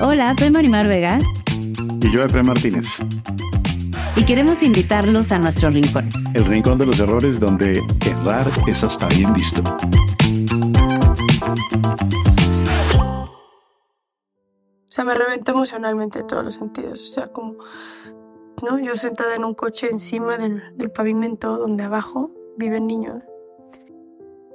Hola, soy Marimar Vega. Y yo, Efraín Martínez. Y queremos invitarlos a nuestro rincón. El rincón de los errores donde errar es hasta bien visto. O sea, me reventa emocionalmente en todos los sentidos. O sea, como, ¿no? Yo sentada en un coche encima del, del pavimento donde abajo viven niños.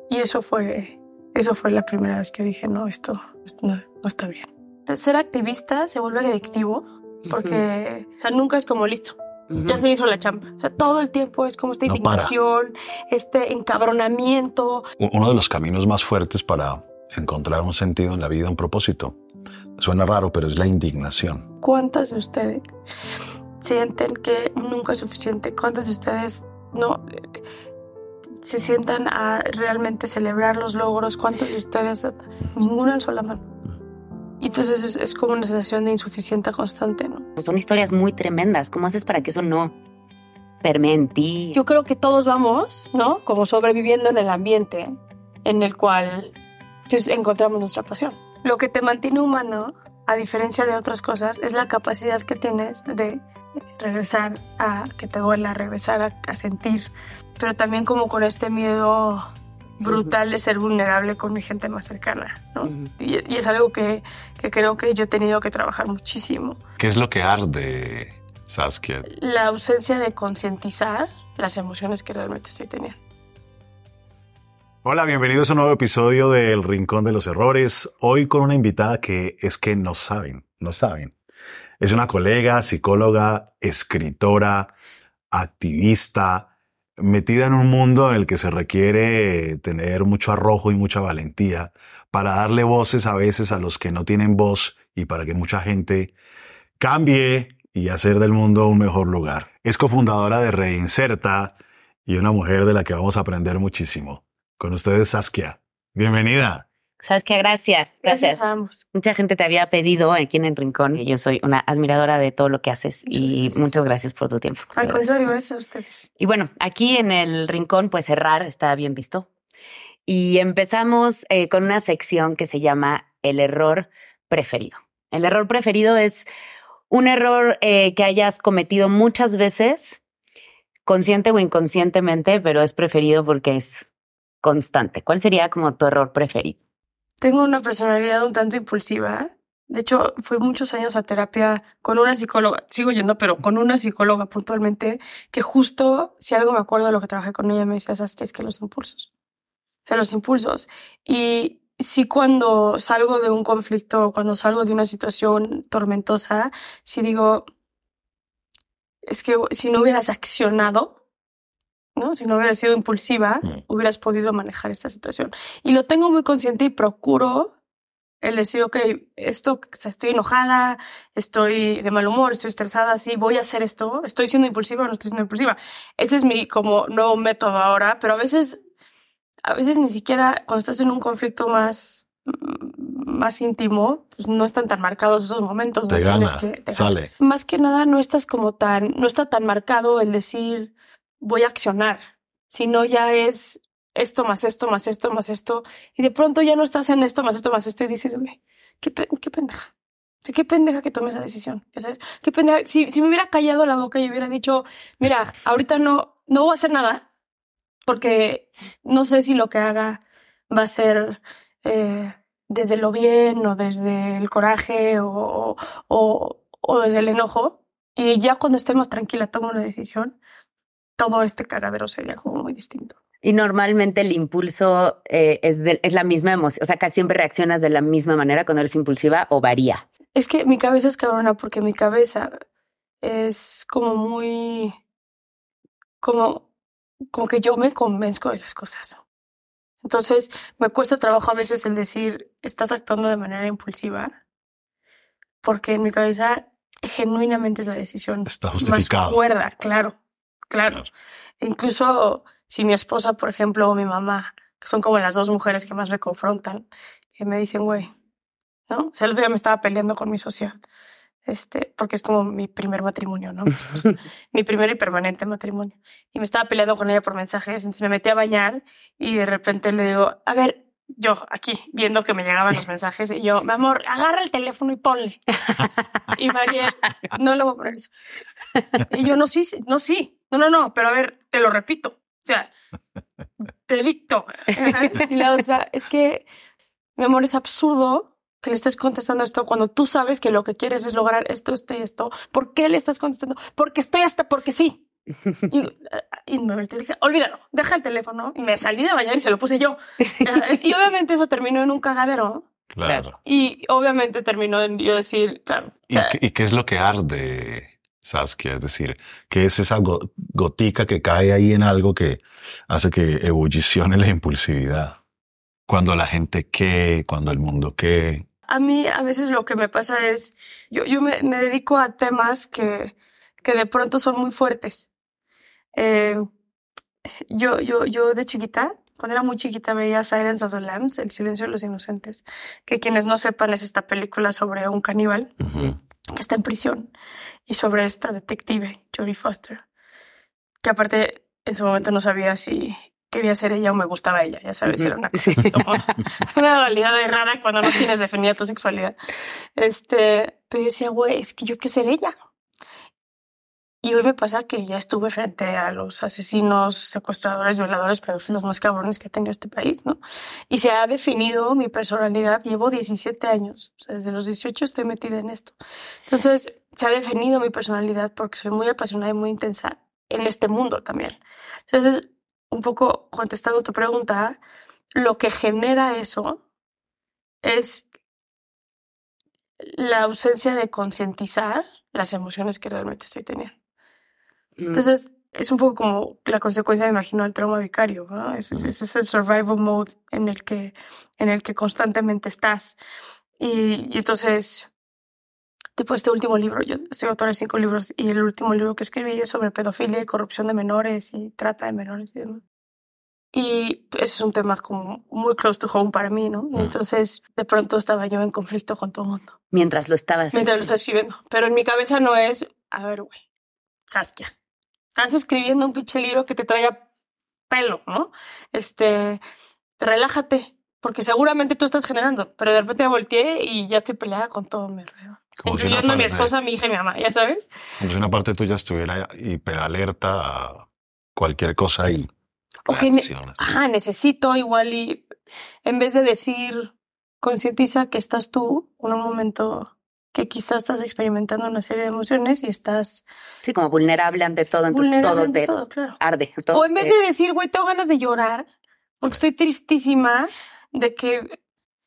Y eso fue, eso fue la primera vez que dije, no, esto, esto no, no está bien. Ser activista se vuelve adictivo porque, o sea, nunca es como listo. Ya se hizo la chamba. O sea, todo el tiempo es como esta No para. indignación, este encabronamiento. Uno de los caminos más fuertes para encontrar un sentido en la vida, un propósito, suena raro, pero es la indignación. ¿Cuántas de ustedes sienten que nunca es suficiente? ¿Cuántas de ustedes no eh, se sientan a realmente celebrar los logros? ¿Cuántas de ustedes? Ninguna alzó la mano. Y entonces es, es como una sensación de insuficiente constante, ¿no? Pues son historias muy tremendas. ¿Cómo haces para que eso no permee en ti? Yo creo que todos vamos, ¿no? Como sobreviviendo en el ambiente en el cual pues, encontramos nuestra pasión. Lo que te mantiene humano, a diferencia de otras cosas, es la capacidad que tienes de regresar a que te duela, regresar a, a sentir, pero también como con este miedo brutal de ser vulnerable con mi gente más cercana, ¿no? y, y es algo que, que creo que yo he tenido que trabajar muchísimo. ¿Qué es lo que arde, Saskia? La ausencia de concientizar las emociones que realmente estoy teniendo. Hola, bienvenidos a un nuevo episodio del Rincón de los Errores. Hoy con una invitada que es que no saben, no saben. Es una colega, psicóloga, escritora, activista, metida en un mundo en el que se requiere tener mucho arrojo y mucha valentía para darle voces a veces a los que no tienen voz y para que mucha gente cambie y hacer del mundo un mejor lugar. Es cofundadora de Reinserta y una mujer de la que vamos a aprender muchísimo. Con ustedes, Saskia. Bienvenida. ¿Sabes qué? Gracias. Gracias. a ambos. Mucha gente te había pedido aquí en el rincón. y Yo soy una admiradora de todo lo que haces y gracias. muchas gracias por tu tiempo. Al contrario, gracias a ustedes. Y bueno, aquí en el rincón, pues errar está bien visto. Y empezamos eh, con una sección que se llama el error preferido. El error preferido es un error eh, que hayas cometido muchas veces, consciente o inconscientemente, pero es preferido porque es constante. ¿Cuál sería como tu error preferido? Tengo una personalidad un tanto impulsiva. De hecho, fui muchos años a terapia con una psicóloga, sigo yendo, pero con una psicóloga puntualmente, que justo, si algo me acuerdo de lo que trabajé con ella, me decía, ¿sabes qué? Es que los impulsos. O sea, los impulsos. Y sí cuando salgo de un conflicto, cuando salgo de una situación tormentosa, sí digo, es que si no hubieras accionado, ¿no? Si no hubieras sido impulsiva, Mm. hubieras podido manejar esta situación. Y lo tengo muy consciente y procuro el decir, ok, esto, estoy enojada, estoy de mal humor, estoy estresada, sí, voy a hacer esto, estoy siendo impulsiva o no estoy siendo impulsiva. Ese es mi como nuevo método ahora, pero a veces, a veces ni siquiera cuando estás en un conflicto más, mm, más íntimo, pues no están tan marcados esos momentos. Te gana, que- te sale. más que nada no estás como tan, no está tan marcado el decir voy a accionar, sino ya es esto más esto más esto más esto y de pronto ya no estás en esto más esto más esto y dices, güey, qué, qué pendeja. Qué pendeja que tome esa decisión. Qué pendeja. Si, si me hubiera callado la boca y hubiera dicho, mira, ahorita no, no voy a hacer nada porque no sé si lo que haga va a ser eh, desde lo bien o desde el coraje o, o, o desde el enojo. Y ya cuando esté más tranquila tomo una decisión, todo este cagadero sería como muy distinto. Y normalmente el impulso eh, es, de- es la misma emoción. O sea, casi siempre reaccionas de la misma manera cuando eres impulsiva o varía. Es que mi cabeza es cabrona porque mi cabeza es como muy, como, como que yo me convenzco de las cosas. Entonces me cuesta trabajo a veces el decir, estás actuando de manera impulsiva, porque en mi cabeza genuinamente es la decisión Está justificado. más cuerda, claro, claro. Incluso si mi esposa, por ejemplo, o mi mamá, que son como las dos mujeres que más me confrontan, y me dicen, güey, ¿no? O sea, el otro día me estaba peleando con mi socia, este, porque es como mi primer matrimonio, ¿no? Pues, mi primer y permanente matrimonio. Y me estaba peleando con ella por mensajes, entonces me metí a bañar y de repente le digo, a ver, yo aquí viendo que me llegaban los mensajes y yo, mi amor, agarra el teléfono y ponle. y María, no lo voy a poner eso. Y yo, no, sí, no, sí, no, no, no, pero a ver, te lo repito. O sea, te dicto. Y la otra es que, mi amor, es absurdo que le estés contestando esto cuando tú sabes que lo que quieres es lograr esto, esto y esto. ¿Por qué le estás contestando? Porque estoy hasta porque sí. Y, y me y dije, olvídalo, deja el teléfono. Y me salí de bañar y se lo puse yo. y obviamente eso terminó en un cagadero. Claro. Y obviamente terminó en yo decir, claro. ¿Y, qué, y qué es lo que arde, Saskia? Es decir, ¿qué es esa go- gotica que cae ahí en algo que hace que ebullicione la impulsividad? Cuando la gente qué, cuando el mundo qué. A mí a veces lo que me pasa es, yo, yo me, me dedico a temas que, que de pronto son muy fuertes. Eh, yo, yo, yo de chiquita, cuando era muy chiquita, veía Silence of the Lambs, El silencio de los inocentes, que quienes no sepan es esta película sobre un caníbal que está en prisión y sobre esta detective, Jodie Foster, que aparte en su momento no sabía si quería ser ella o me gustaba ella, ya sabes, era una cosa como una dualidad de rara cuando no tienes definida tu sexualidad. Este, pero yo decía, güey, es que yo quiero ser ella. Y hoy me pasa que ya estuve frente a los asesinos, secuestradores, violadores, pedófilos más cabrones que ha tenido este país, ¿no? Y se ha definido mi personalidad. Llevo 17 años, o sea, desde los 18 estoy metida en esto. Entonces, se ha definido mi personalidad porque soy muy apasionada y muy intensa en este mundo también. Entonces, un poco contestando tu pregunta, lo que genera eso es la ausencia de concientizar las emociones que realmente estoy teniendo. Mm, Entonces, es un poco como la consecuencia, me imagino, del trauma vicario. ¿no? Ese, ese es el survival mode en el que, en el que constantemente estás. Y, y entonces, tipo este último libro, yo estoy autora de cinco libros y el último libro que escribí es sobre pedofilia y corrupción de menores y trata de menores y demás. Y ese es un tema como muy close to home para mí, ¿no? Y Mm. entonces, de pronto estaba yo en conflicto con todo el mundo Mientras lo estabas. mientras lo está escribiendo. Pero en mi cabeza no es, a ver, güey, Saskia, estás escribiendo un pinche libro que te traiga pelo, ¿no? Este, relájate, porque seguramente tú estás generando, pero de repente me volteé y ya estoy peleada con todo mi alrededor. Como si una Incluyendo a mi esposa, mi hija y mi mamá, ya sabes. Como si una parte tuya estuviera hiperalerta a cualquier cosa y O que ne-. Ajá, necesito igual y en vez de decir, concientiza que estás tú en un momento que quizás estás experimentando una serie de emociones y estás Sí, como vulnerable ante todo, entonces todo te todo, claro. arde. todo O en vez de decir, güey, tengo ganas de llorar, porque estoy tristísima de que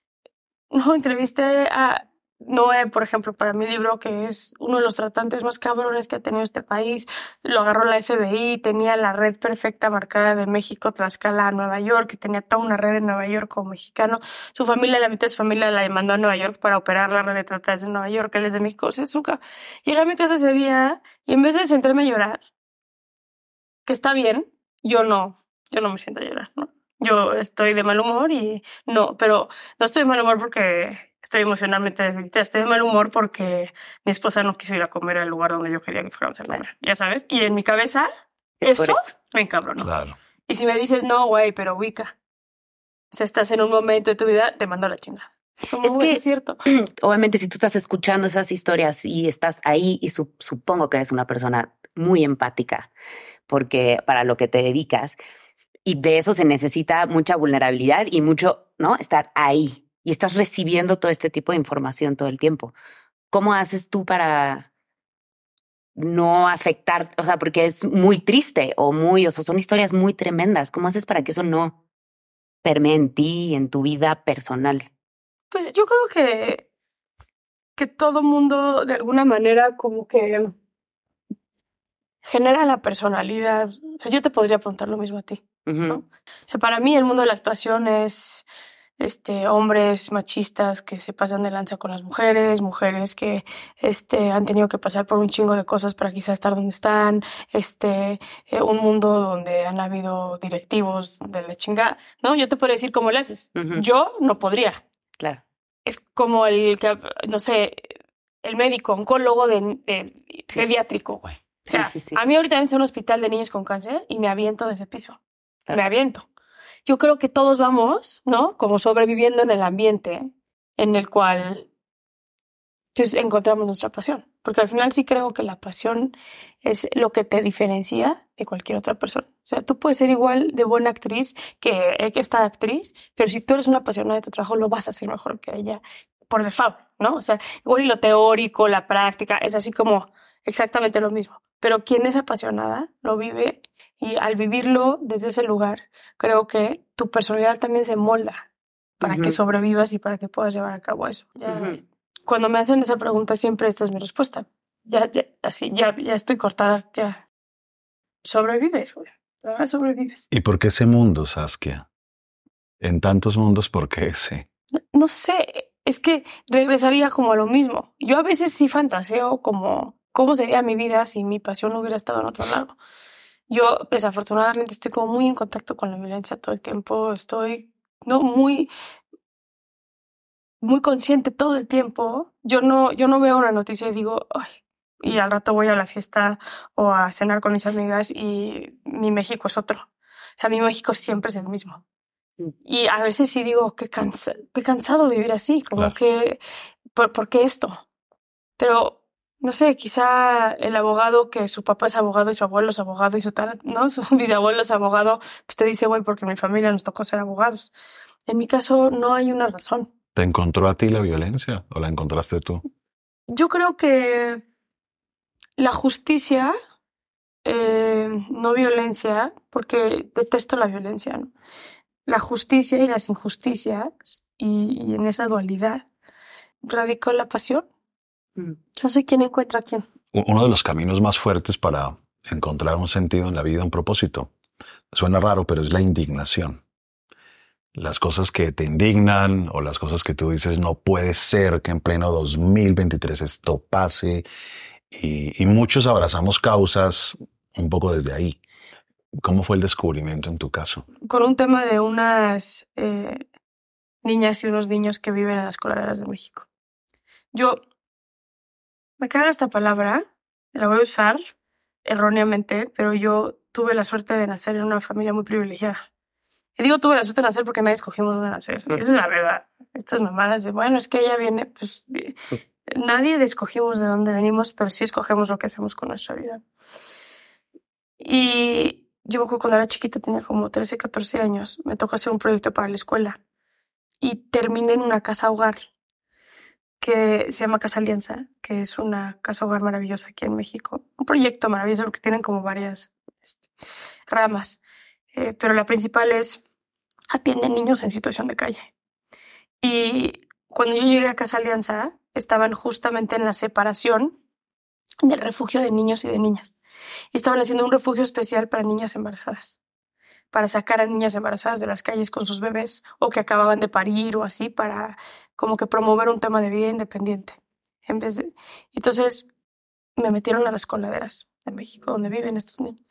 no entrevisté a Noé, por ejemplo, para mi libro, que es uno de los tratantes más cabrones que ha tenido este país. Lo agarró la FBI, tenía la red perfecta marcada de México, Tlaxcala, a Nueva York, y tenía toda una red en Nueva York como mexicano. Su familia, la mitad de su familia la mandó a Nueva York para operar la red de tratantes de Nueva York, él es de México. O sea, es un ca- Llegué a mi casa ese día y en vez de sentarme a llorar, que está bien, yo no, yo no me siento a llorar, ¿no? Yo estoy de mal humor y no, pero no estoy de mal humor porque estoy emocionalmente debilitada, estoy de mal humor porque mi esposa no quiso ir a comer al lugar donde yo quería que fuéramos a comer, ya sabes, y en mi cabeza es eso, eso. me encabronó. Claro. Y si me dices, no, güey, pero ubica, o sea, estás en un momento de tu vida, te mando a la chingada. Es como, Es que- es cierto. Obviamente, si tú estás escuchando esas historias y estás ahí, y su- supongo que eres una persona muy empática, porque para lo que te dedicas, y de eso se necesita mucha vulnerabilidad y mucho, ¿no? Estar ahí y estás recibiendo todo este tipo de información todo el tiempo. ¿Cómo haces tú para no afectar? O sea, porque es muy triste o muy, o sea, son historias muy tremendas. ¿Cómo haces para que eso no permee en ti en tu vida personal? Pues yo creo que, que todo mundo de alguna manera como que genera la personalidad. O sea, yo te podría preguntar lo mismo a ti. ¿No? O sea, para mí el mundo de la actuación es este, hombres machistas que se pasan de lanza con las mujeres, mujeres que este, han tenido que pasar por un chingo de cosas para quizás estar donde están, este, eh, un mundo donde han habido directivos de la chingada. No, yo te podría decir cómo lo haces. Yo no podría Claro. es como el que, no sé, el médico oncólogo de, de- Sí. pediátrico, güey. O sea, sí, sí. a mí ahorita me en un hospital de niños con cáncer y me aviento de ese piso. Me aviento. yo creo que todos vamos, ¿no? Como sobreviviendo en el ambiente en el cual pues, encontramos nuestra pasión. Porque al final sí creo que la pasión es lo que te diferencia de cualquier otra persona. O sea, tú puedes ser igual de buena actriz que esta actriz, pero si tú eres una apasionada de tu trabajo, lo vas a hacer mejor que ella por default, ¿no? O sea, igual y lo teórico, la práctica, es así como exactamente lo mismo. Pero quien es apasionada lo vive y al vivirlo desde ese lugar, creo que tu personalidad también se molda para que sobrevivas y para que puedas llevar a cabo eso. Cuando me hacen esa pregunta, siempre esta es mi respuesta. Ya, ya, así, ya, ya estoy cortada, ya. Sobrevives, güey. sobrevives. ¿Y por qué ese mundo, Saskia? En tantos mundos, ¿por qué ese? No, sé, es que regresaría como a lo mismo. Yo a veces sí fantaseo como cómo sería mi vida si mi pasión hubiera estado en otro lado. Yo desafortunadamente estoy como muy en contacto con la violencia todo el tiempo, estoy no muy muy consciente todo el tiempo. Yo no, yo no veo una noticia y digo, ay, y al rato voy a la fiesta o a cenar con mis amigas y mi México es otro. O sea, mi México siempre es el mismo. Mm. Y a veces sí digo, qué, cansa qué cansado vivir así, como que, ¿por, ¿por, qué esto? Pero, no sé, quizá el abogado, que su papá es abogado y su abuelo es abogado y su tal, ¿no? Su bisabuelo es abogado, pues te dice, güey, porque en mi familia nos tocó ser abogados. En mi caso no hay una razón. ¿Te encontró a ti la violencia o la encontraste tú? Yo creo que la justicia, eh, no violencia, porque detesto la violencia, ¿no? la justicia y las injusticias y, en esa dualidad radicó la pasión. Mm. Yo sé quién encuentra a quién. Uno de los caminos más fuertes para encontrar un sentido en la vida, un propósito, suena raro, pero es la indignación las cosas que te indignan o las cosas que tú dices no puede ser que en pleno 2023 esto pase y, muchos abrazamos causas un poco desde ahí. ¿Cómo fue el descubrimiento en tu caso? Con un tema de unas eh, niñas y unos niños que viven en las coladeras de México. Yo me caga esta palabra, la voy a usar erróneamente, pero yo tuve la suerte de nacer en una familia muy privilegiada. Y digo tuve la suerte de nacer porque nadie escogimos dónde nacer. Esa es la verdad. Estas mamadas de, bueno, es que ella viene, pues nadie escogimos de dónde venimos, pero sí escogemos lo que hacemos con nuestra vida. Y yo cuando era chiquita, tenía como 13, 14 años, me tocó hacer un proyecto para la escuela. Y terminé en una casa hogar que se llama Casa Alianza, que es una casa hogar maravillosa aquí en México. Un proyecto maravilloso porque tienen como varias este, ramas. Eh, pero la principal es atienden niños en situación de calle. Y cuando yo llegué a Casa Alianza, estaban justamente en la separación del refugio de niños y de niñas. Y estaban haciendo un refugio especial para niñas embarazadas, para sacar a niñas embarazadas de las calles con sus bebés o que acababan de parir o así, para como que promover un tema de vida independiente. En vez de... Entonces me metieron a las coladeras de México, donde viven estos niños.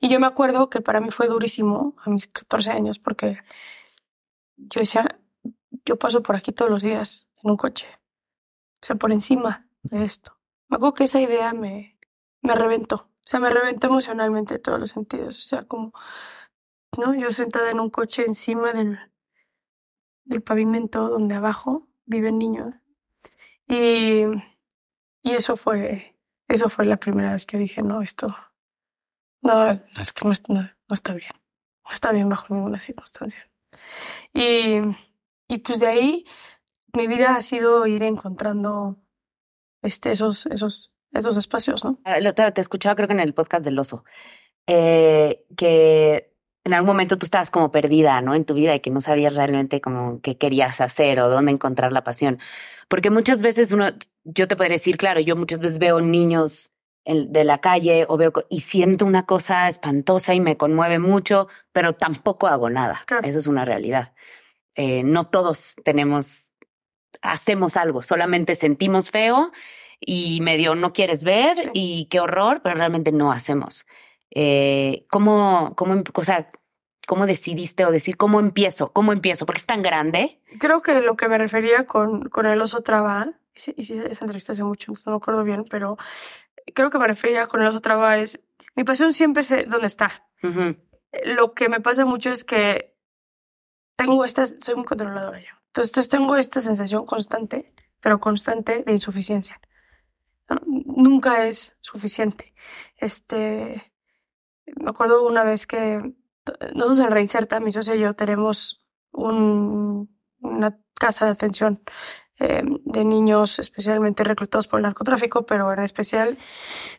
Y yo me acuerdo que para mí fue durísimo a mis 14 años porque yo decía, yo paso por aquí todos los días en un coche, o sea, por encima de esto. Me acuerdo que esa idea me, me reventó, o sea, me reventó emocionalmente en todos los sentidos, o sea, como, ¿no? Yo sentada en un coche encima del, del pavimento donde abajo viven niños. Y, y eso fue, eso fue la primera vez que dije, no, esto, no, es que no, está bien. No está bien bajo ninguna circunstancia. Y, y pues de ahí mi vida ha sido ir encontrando este, esos, esos, esos espacios, ¿no? Ah, te, te escuchaba creo que en el podcast del oso, eh, que en algún momento tú estabas como perdida, ¿no? En tu vida y que no sabías realmente como qué querías hacer o dónde encontrar la pasión. Porque muchas veces uno, yo te podría decir, claro, yo muchas veces veo niños de la calle o veo y siento una cosa espantosa y me conmueve mucho, pero tampoco hago nada. Eso es una realidad. Eh, no todos tenemos, hacemos algo, solamente sentimos feo y medio no quieres ver y qué horror, pero realmente no hacemos. Eh, ¿cómo, cómo, em, o sea, ¿Cómo decidiste o decir cómo empiezo? ¿Cómo empiezo? Porque es tan grande. Creo que lo que me refería con, con el oso traba, y sí, esa entrevista hace mucho, no me acuerdo bien, pero creo que me refería con el oso traba es, mi pasión siempre sé dónde está. Lo que me pasa mucho es que tengo esta, soy muy controladora yo. Entonces tengo esta sensación constante, pero constante de insuficiencia. Nunca es suficiente. Este, me acuerdo una vez que nosotros en Reinserta, mi socio y yo tenemos un, una casa de atención eh, de niños especialmente reclutados por el narcotráfico, pero en especial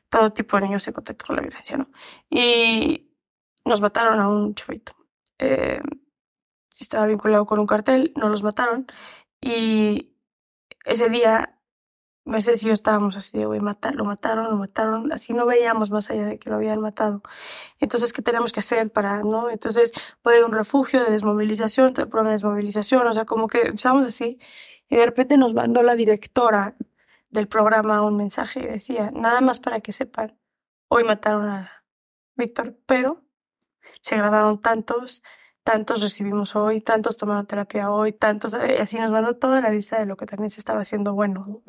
todo tipo de niños en contacto con la violencia, ¿no? Y nos mataron a un chavito. Eh, estaba vinculado con un cartel, no los mataron. Y ese día Mercedes y yo estábamos así de, güey, matar, lo mataron, lo mataron, así no veíamos más allá de que lo habían matado. Entonces, ¿qué tenemos que hacer para, no? Entonces, fue un refugio de desmovilización, todo el programa de desmovilización, o sea, como que empezamos así, y de repente nos mandó la directora del programa un mensaje y decía, nada más para que sepan, hoy mataron a Víctor, pero se grabaron tantos, tantos recibimos hoy, tantos tomaron terapia hoy, tantos, y así nos mandó toda la lista de lo que también se estaba haciendo bueno.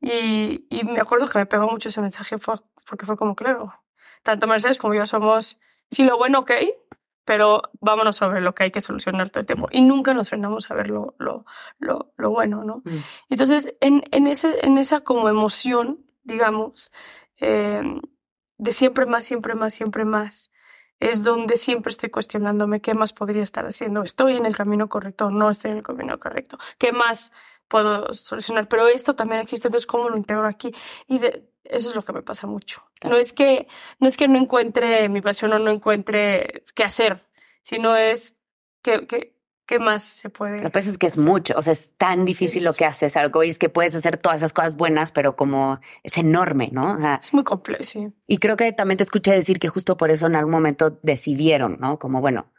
Y, y me acuerdo que me pegó mucho ese mensaje fue, porque fue como, claro, tanto Mercedes como yo somos, sí, lo bueno, ok, pero vámonos sobre lo que hay que solucionar todo el tiempo. Y nunca nos frenamos a ver lo, lo, lo, lo bueno, ¿no? Mm. Entonces, en, en, ese, en esa como emoción, digamos, eh, de siempre más, siempre más, siempre más, es donde siempre estoy cuestionándome qué más podría estar haciendo. ¿Estoy en el camino correcto o no estoy en el camino correcto? ¿Qué más puedo solucionar? Pero esto también existe, entonces, ¿cómo lo integro aquí? Y de, eso es lo que me pasa mucho. Claro. No es que no es que no encuentre mi pasión o no encuentre qué hacer, sino es qué, qué más se puede. Lo que pasa es que es mucho, o sea, es tan difícil Es- lo que haces. Algo es que puedes hacer todas esas cosas buenas, pero como es enorme, ¿no? O sea, Es muy complejo, sí. y creo que también te escuché decir que justo por eso en algún momento decidieron, ¿no? Como, bueno,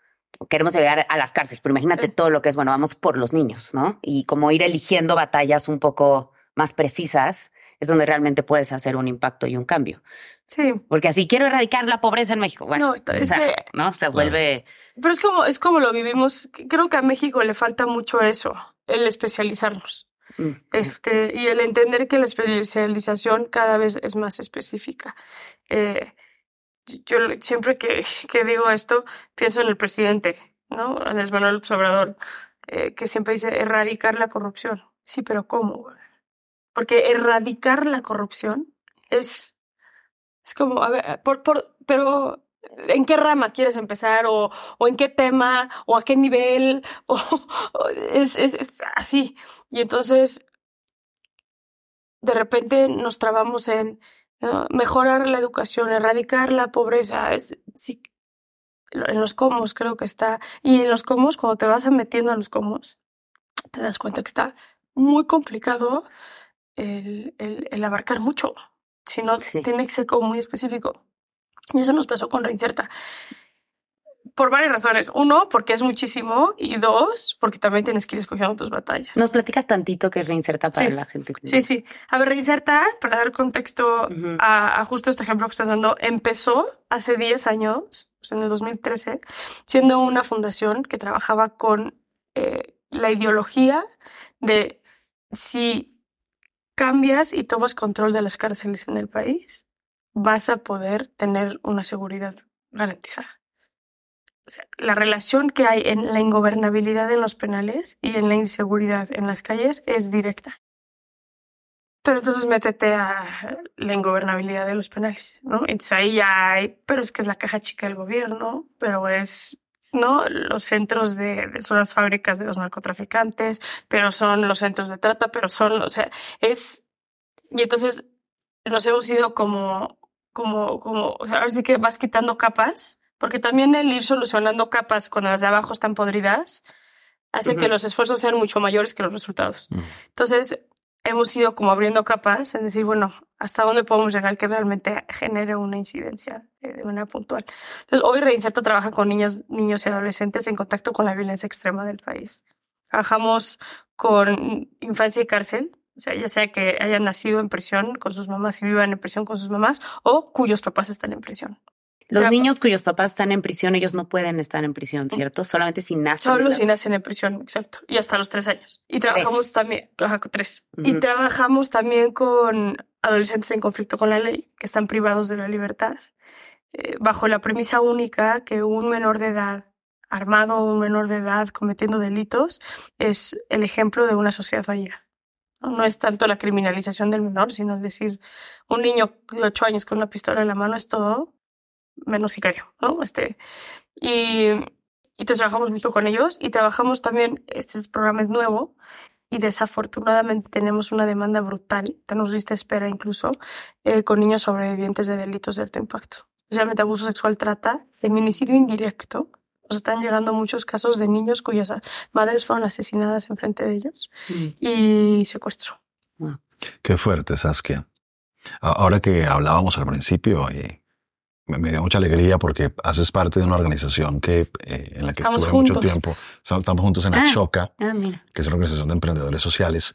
queremos llegar a las cárceles, pero imagínate Sí. todo lo que es, bueno, vamos por los niños, ¿no? Y como ir eligiendo batallas un poco más precisas es donde realmente puedes hacer un impacto y un cambio. Sí. Porque así quiero erradicar la pobreza en México. Bueno, No, está- o es sea, que- ¿no? Se vuelve... Pero es como, es como lo vivimos. Creo que a México le falta mucho eso, el especializarnos. mm, Este, y el entender que la especialización cada vez es más específica. Eh, yo siempre que, que digo esto, pienso en el presidente, ¿no? Andrés Manuel Obrador, eh, que siempre dice erradicar la corrupción. Sí, pero ¿cómo? Porque erradicar la corrupción es, es como, a ver, por, por, pero ¿en qué rama quieres empezar? ¿O, o en qué tema? ¿O a qué nivel? O, es, es, así. Y entonces, de repente nos trabamos en mejorar la educación, erradicar la pobreza. En los comos creo que está. Y en los comos, cuando te vas metiendo a los comos, te das cuenta que está muy complicado el, el, el abarcar mucho. Si no, Sí. tiene que ser como muy específico. Y eso nos pasó con Reinserta. Por varias razones. Uno, porque es muchísimo. Y dos, porque también tienes que ir escogiendo tus batallas. ¿Nos platicas tantito que es reinserta para Sí. la gente? que- Sí, sí. A ver, Reinserta, para dar contexto Ujú. a, a justo este ejemplo que estás dando, empezó hace 10 años, o sea, en el 2013, siendo una fundación que trabajaba con eh, la ideología de si cambias y tomas control de las cárceles en el país, vas a poder tener una seguridad garantizada. O sea, la relación que hay en la ingobernabilidad en los penales y en la inseguridad en las calles es directa. Pero entonces métete a la ingobernabilidad de los penales, ¿no? Entonces ahí ya hay, pero es que es la caja chica del gobierno, pero es, ¿no? Los centros de, son las fábricas de los narcotraficantes, pero son los centros de trata, pero son, o sea, es, y entonces nos hemos ido como, como, como, o sea, ahora sí que vas quitando capas, porque también el ir solucionando capas cuando las de abajo están podridas, hace que los esfuerzos sean mucho mayores que los resultados. Entonces, hemos ido como abriendo capas en decir, bueno, hasta dónde podemos llegar que realmente genere una incidencia eh, de manera puntual. Entonces, hoy Reinserta trabaja con niños, niños y adolescentes en contacto con la violencia extrema del país. Trabajamos con infancia y cárcel, o sea, ya sea que hayan nacido en prisión con sus mamás y vivan en prisión con sus mamás, o cuyos papás están en prisión. Los niños cuyos papás están en prisión, ellos no pueden estar en prisión, ¿cierto? Solamente si nacen. Solo si nacen en prisión, exacto. Y hasta los tres años. Y trabajamos Tres. también, con tres. Y Ujú. trabajamos también con adolescentes en conflicto con la ley, que están privados de la libertad, eh, bajo la premisa única que un menor de edad armado, un menor de edad cometiendo delitos, es el ejemplo de una sociedad fallida. No es tanto la criminalización del menor, sino el decir, un niño de ocho años con una pistola en la mano es todo menos sicario, ¿no? Este, y, y entonces trabajamos mucho con ellos y trabajamos también, este programa es nuevo y desafortunadamente tenemos una demanda brutal, tenemos lista de espera incluso, eh, con niños sobrevivientes de delitos de alto impacto, especialmente abuso sexual, trata, feminicidio indirecto. Nos están llegando muchos casos de niños cuyas madres fueron asesinadas enfrente de ellos y secuestro. Qué fuerte, Saskia. Ahora que hablábamos al principio, eh, me, dio mucha alegría porque haces parte de una organización que, eh, en la que Estamos estuve mucho tiempo. Estamos, juntos en Ah. Ashoka, Ah, que es una organización de emprendedores sociales.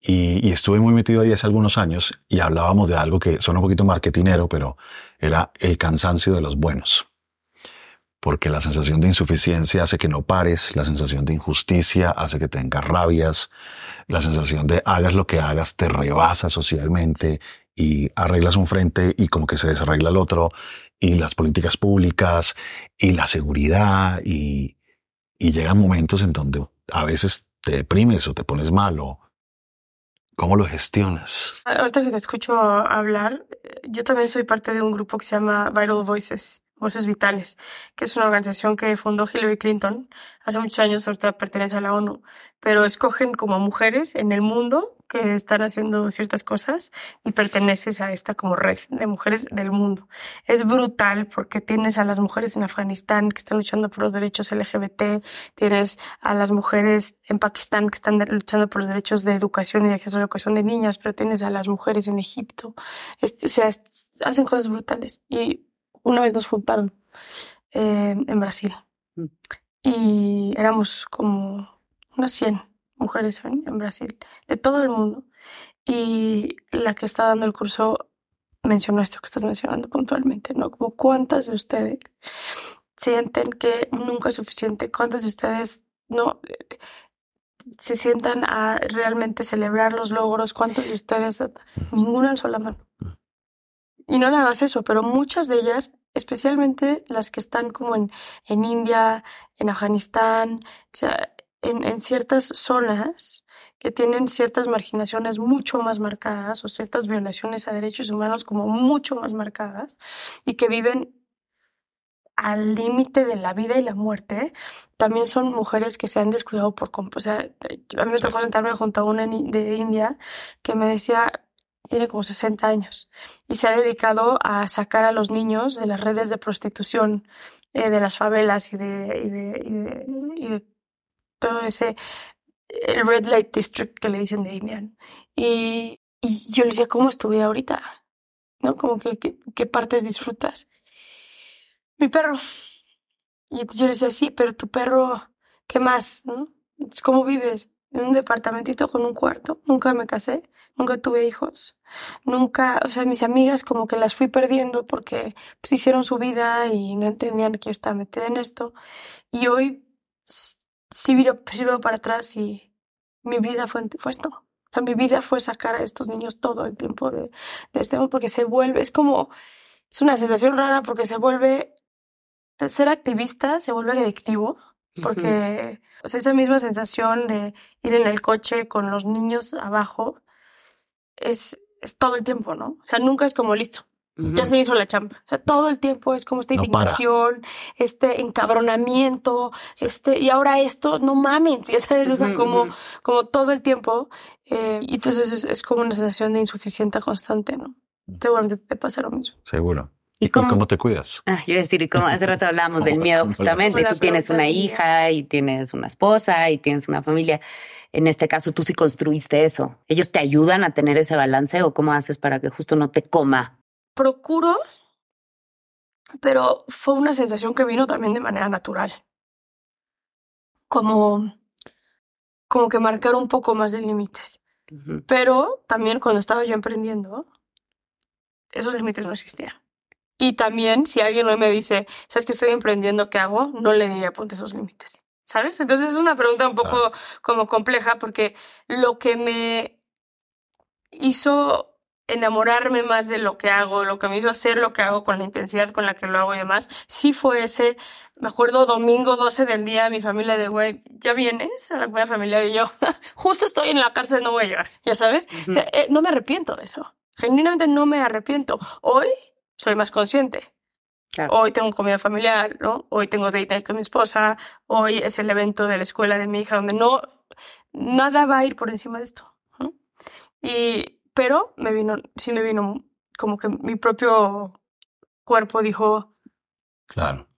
Y, y estuve muy metido ahí hace algunos años y hablábamos de algo que suena un poquito marketinero, pero era el cansancio de los buenos. Porque la sensación de insuficiencia hace que no pares, la sensación de injusticia hace que tengas rabias, la sensación de hagas lo que hagas te rebasa socialmente y arreglas un frente y como que se desarregla el otro, y las políticas públicas y la seguridad y, y llegan momentos en donde a veces te deprimes o te pones mal o cómo lo gestionas. Ahorita que te escucho hablar, eh, yo también soy parte de un grupo que se llama Vital Voices, Voces Vitales, que es una organización que fundó Hillary Clinton hace muchos años, ahorita pertenece a la ONU, pero escogen como mujeres en el mundo que están haciendo ciertas cosas y perteneces a esta como red de mujeres del mundo. Es brutal porque tienes a las mujeres en Afganistán que están luchando por los derechos LGBT, tienes a las mujeres en Pakistán que están luchando por los derechos de educación y de acceso a la educación de niñas, pero tienes a las mujeres en Egipto. O sea, hacen cosas brutales. Y una vez nos juntaron eh, en Brasil Mm. y éramos como unas 100 mujeres en, en Brasil, de todo el mundo. Y la que está dando el curso mencionó esto que estás mencionando puntualmente, ¿no? Como cuántas de ustedes sienten que nunca es suficiente, cuántas de ustedes no eh, se sientan a realmente celebrar los logros, cuántas de ustedes, ninguna alzó la mano. Y no nada más eso, pero muchas de ellas, especialmente las que están como en, en India, en Afganistán, o sea, en, en ciertas zonas que tienen ciertas marginaciones mucho más marcadas o ciertas violaciones a derechos humanos como mucho más marcadas y que viven al límite de la vida y la muerte, también son mujeres que se han descuidado por. O sea, a mí me tocó sentarme junto a una de India que me decía, tiene como 60 años y se ha dedicado a sacar a los niños de las redes de prostitución eh, de las favelas y de, y de, y de, y de todo ese el Red Light District que le dicen de Indian. Y, y yo le decía, ¿cómo es tu vida ahorita? ¿No? Como que, que- ¿qué partes disfrutas? Mi perro. Y entonces yo le decía, sí, pero tu perro, ¿qué más? ¿No? Entonces, ¿cómo vives? En un departamentito con un cuarto. Nunca me casé, nunca tuve hijos. Nunca, o sea, mis amigas como que las fui perdiendo porque pues, hicieron su vida y no entendían que yo estaba metida en esto. Y hoy s- sí viro, sí veo para atrás y mi vida fue, fue esto. O sea, mi vida fue sacar a estos niños todo el tiempo de, de este porque se vuelve, es como, es una sensación rara porque se vuelve, ser activista se vuelve adictivo porque o sea, esa misma sensación de ir en el coche con los niños abajo es, es todo el tiempo, ¿no? O sea, nunca es como listo, Ya se hizo la chamba. O sea, todo el tiempo es como esta No para. indignación, este encabronamiento, este, y ahora esto, no mames, ya sabes, o sea, como, todo el tiempo. eh, y entonces es, es como una sensación de insuficiencia constante, ¿no? Seguramente te pasa lo mismo. Seguro. ¿Y ¿Y, tú cómo- cómo te cuidas? Ah, yo iba a decir, como hace rato hablábamos del ¿Cómo- miedo justamente, tú tienes una hija y tienes una esposa y tienes una familia. En este caso, tú sí construiste eso. ¿Ellos te ayudan a tener ese balance o cómo haces para que justo no te coma? Procuro, pero fue una sensación que vino también de manera natural. Como, como que marcar un poco más de límites. Pero también cuando estaba yo emprendiendo, esos límites no existían. Y también si alguien hoy me dice, ¿sabes que estoy emprendiendo? ¿Qué hago? No le diría, ponte esos límites. ¿Sabes? Entonces es una pregunta un poco como compleja porque lo que me hizo enamorarme más de lo que hago, lo que me hizo hacer lo que hago con la intensidad con la que lo hago y demás, sí fue ese, me acuerdo domingo 12 del día, mi familia de, güey, ¿ya vienes a la comida familiar? Y yo, justo estoy en la cárcel, no voy a llegar, ya sabes. O sea, eh, no me arrepiento de eso. Genuinamente no me arrepiento. Hoy soy más consciente. Claro. Hoy tengo comida familiar, ¿no? Hoy tengo date night con mi esposa. Hoy es el evento de la escuela de mi hija donde no, nada va a ir por encima de esto. ¿no? Y, pero me vino, sí me vino como que mi propio cuerpo dijo, Claro.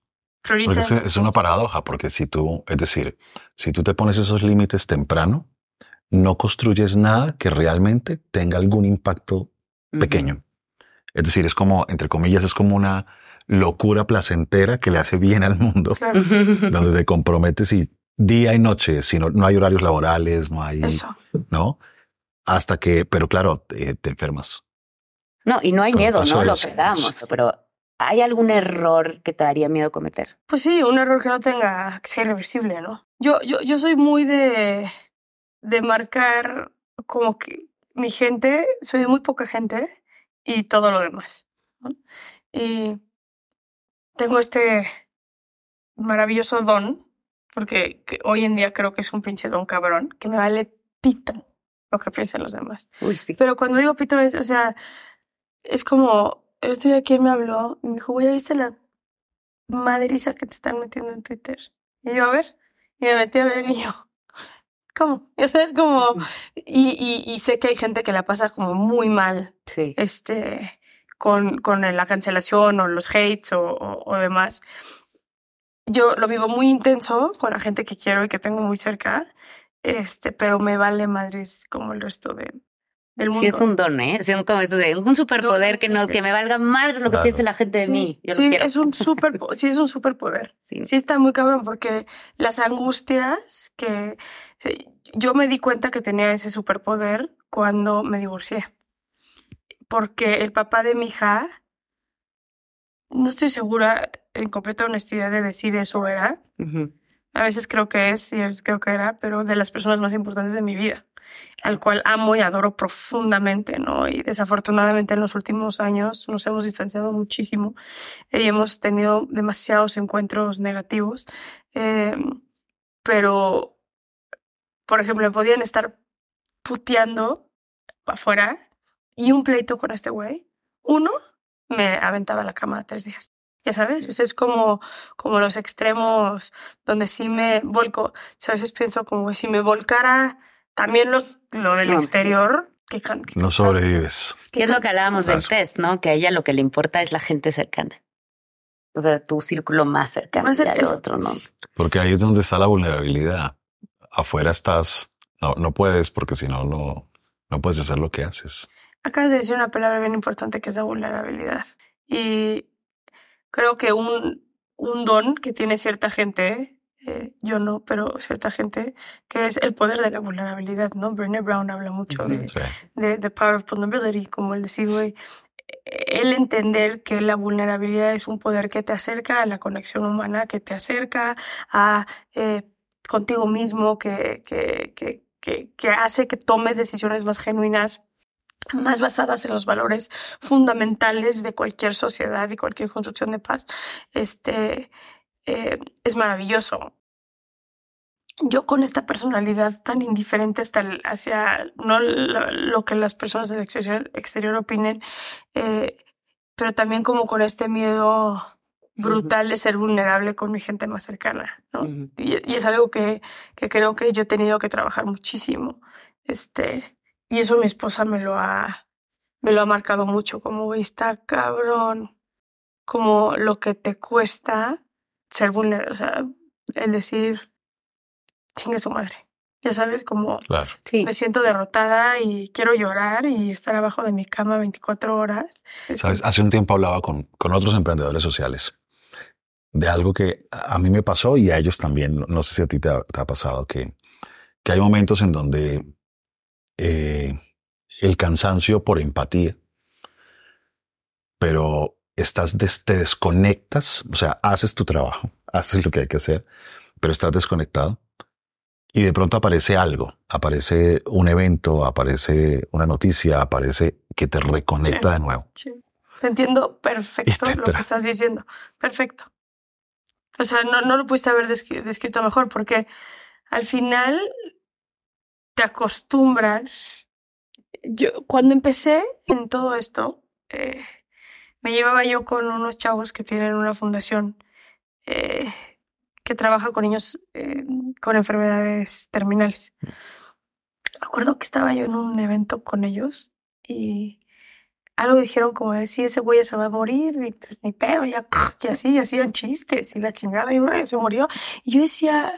Porque es, es una paradoja, porque si tú, es decir, si tú te pones esos límites temprano, no construyes nada que realmente tenga algún impacto pequeño. Es decir, es como, entre comillas, es como una locura placentera que le hace bien al mundo, Claro, donde te comprometes y día y noche, si no, no hay horarios laborales, no hay, eso. ¿no? Hasta que, pero claro, te, te enfermas. No, y no hay Con miedo, ¿no? Lo que damos, pero ¿hay algún error que te daría miedo cometer? Pues sí, un error que no tenga, que sea irreversible, ¿no? Yo, yo, yo soy muy de, de marcar como que mi gente, soy de muy poca gente y todo lo demás. ¿no? Y tengo este maravilloso don, porque que hoy en día creo que es un pinche don cabrón, que me vale pito lo que piensen los demás. Uy, sí. Pero cuando digo pito es, o sea, es como, el otro día me habló y me dijo, güey, ¿ya viste la madriza que te están metiendo en Twitter? Y yo, a ver, y me metí a ver y yo, ¿cómo? Y, o sea, es como, y, y, y sé que hay gente que la pasa como muy mal, Sí. este, con, con la cancelación o los hates o, o, o demás. Yo lo vivo muy intenso con la gente que quiero y que tengo muy cerca, este, pero me vale madres como el resto de, del mundo. Sí, es un don, ¿eh? Es un, como eso de un superpoder que no, que me valga más lo que piense la gente de Sí, mí. Yo sí, es un super, sí, es un superpoder. Sí. Sí, está muy cabrón porque las angustias que yo me di cuenta que tenía ese superpoder cuando me divorcié. Porque el papá de mi hija, no estoy segura en completa honestidad de decir eso era. Ujú. A veces creo que es y a veces creo que era, pero de las personas más importantes de mi vida, al cual amo y adoro profundamente, ¿no? Y desafortunadamente en los últimos años nos hemos distanciado muchísimo y hemos tenido demasiados encuentros negativos. Eh, pero, por ejemplo, podían estar puteando afuera y un pleito con este güey. Uno me aventaba a la cama tres días. Ya sabes, O sea, es como, como los extremos donde sí me volco. A veces pienso como que si me volcara también lo, lo del No. exterior, que, can- que No sobrevives. Que es lo que hablábamos del test, ¿no? Que a ella lo que le importa es la gente cercana. O sea, tu círculo más cercano Más y al eso- otro, ¿no? Porque ahí es donde está la vulnerabilidad. Afuera estás, no, no puedes porque si no, no, no puedes hacer lo que haces. Acabas de decir una palabra bien importante que es la vulnerabilidad. Y creo que un, un don que tiene cierta gente, eh, yo no, pero cierta gente, que es el poder de la vulnerabilidad, ¿no? Brené Brown habla mucho de, Sí. de The Power of Vulnerability, como el decir, güey, el entender que la vulnerabilidad es un poder que te acerca a la conexión humana, que te acerca a eh, contigo mismo, que, que, que, que, que hace que tomes decisiones más genuinas, más basadas en los valores fundamentales de cualquier sociedad y cualquier construcción de paz, este, eh, es maravilloso yo con esta personalidad tan indiferente hasta el- hacia no lo, lo que las personas del exterior, exterior opinen, eh, pero también como con este miedo brutal de ser vulnerable con mi gente más cercana. Y, y es algo que, que creo que yo he tenido que trabajar muchísimo. Este, y eso mi esposa me lo ha, me lo ha marcado mucho, como güey, está cabrón, como lo que te cuesta ser vulnerable, o sea, el decir, chingue su madre. Ya sabes, como Claro. Sí. me siento derrotada y quiero llorar y estar abajo de mi cama 24 horas. Sabes, hace un tiempo hablaba con, con otros emprendedores sociales de algo que a mí me pasó y a ellos también. No- No sé si a ti te ha, te ha pasado que, que hay momentos en donde eh, el cansancio por empatía, pero estás des- te desconectas, o sea, haces tu trabajo, haces lo que hay que hacer, pero estás desconectado y de pronto aparece algo, aparece un evento, aparece una noticia, aparece que te reconecta Sí. de nuevo. Sí. Te entiendo perfecto lo que estás diciendo. Perfecto. O sea, no, no lo pudiste haber descri- descrito mejor porque al final te acostumbras. Yo, cuando empecé en todo esto, eh, me llevaba yo con unos chavos que tienen una fundación eh, que trabaja con niños eh, con enfermedades terminales. Acuerdo que estaba yo en un evento con ellos y algo dijeron como de sí, ese güey se va a morir y pues ni pedo, ya, y así, y hacían chistes y la chingada y güey, se murió. Y yo decía,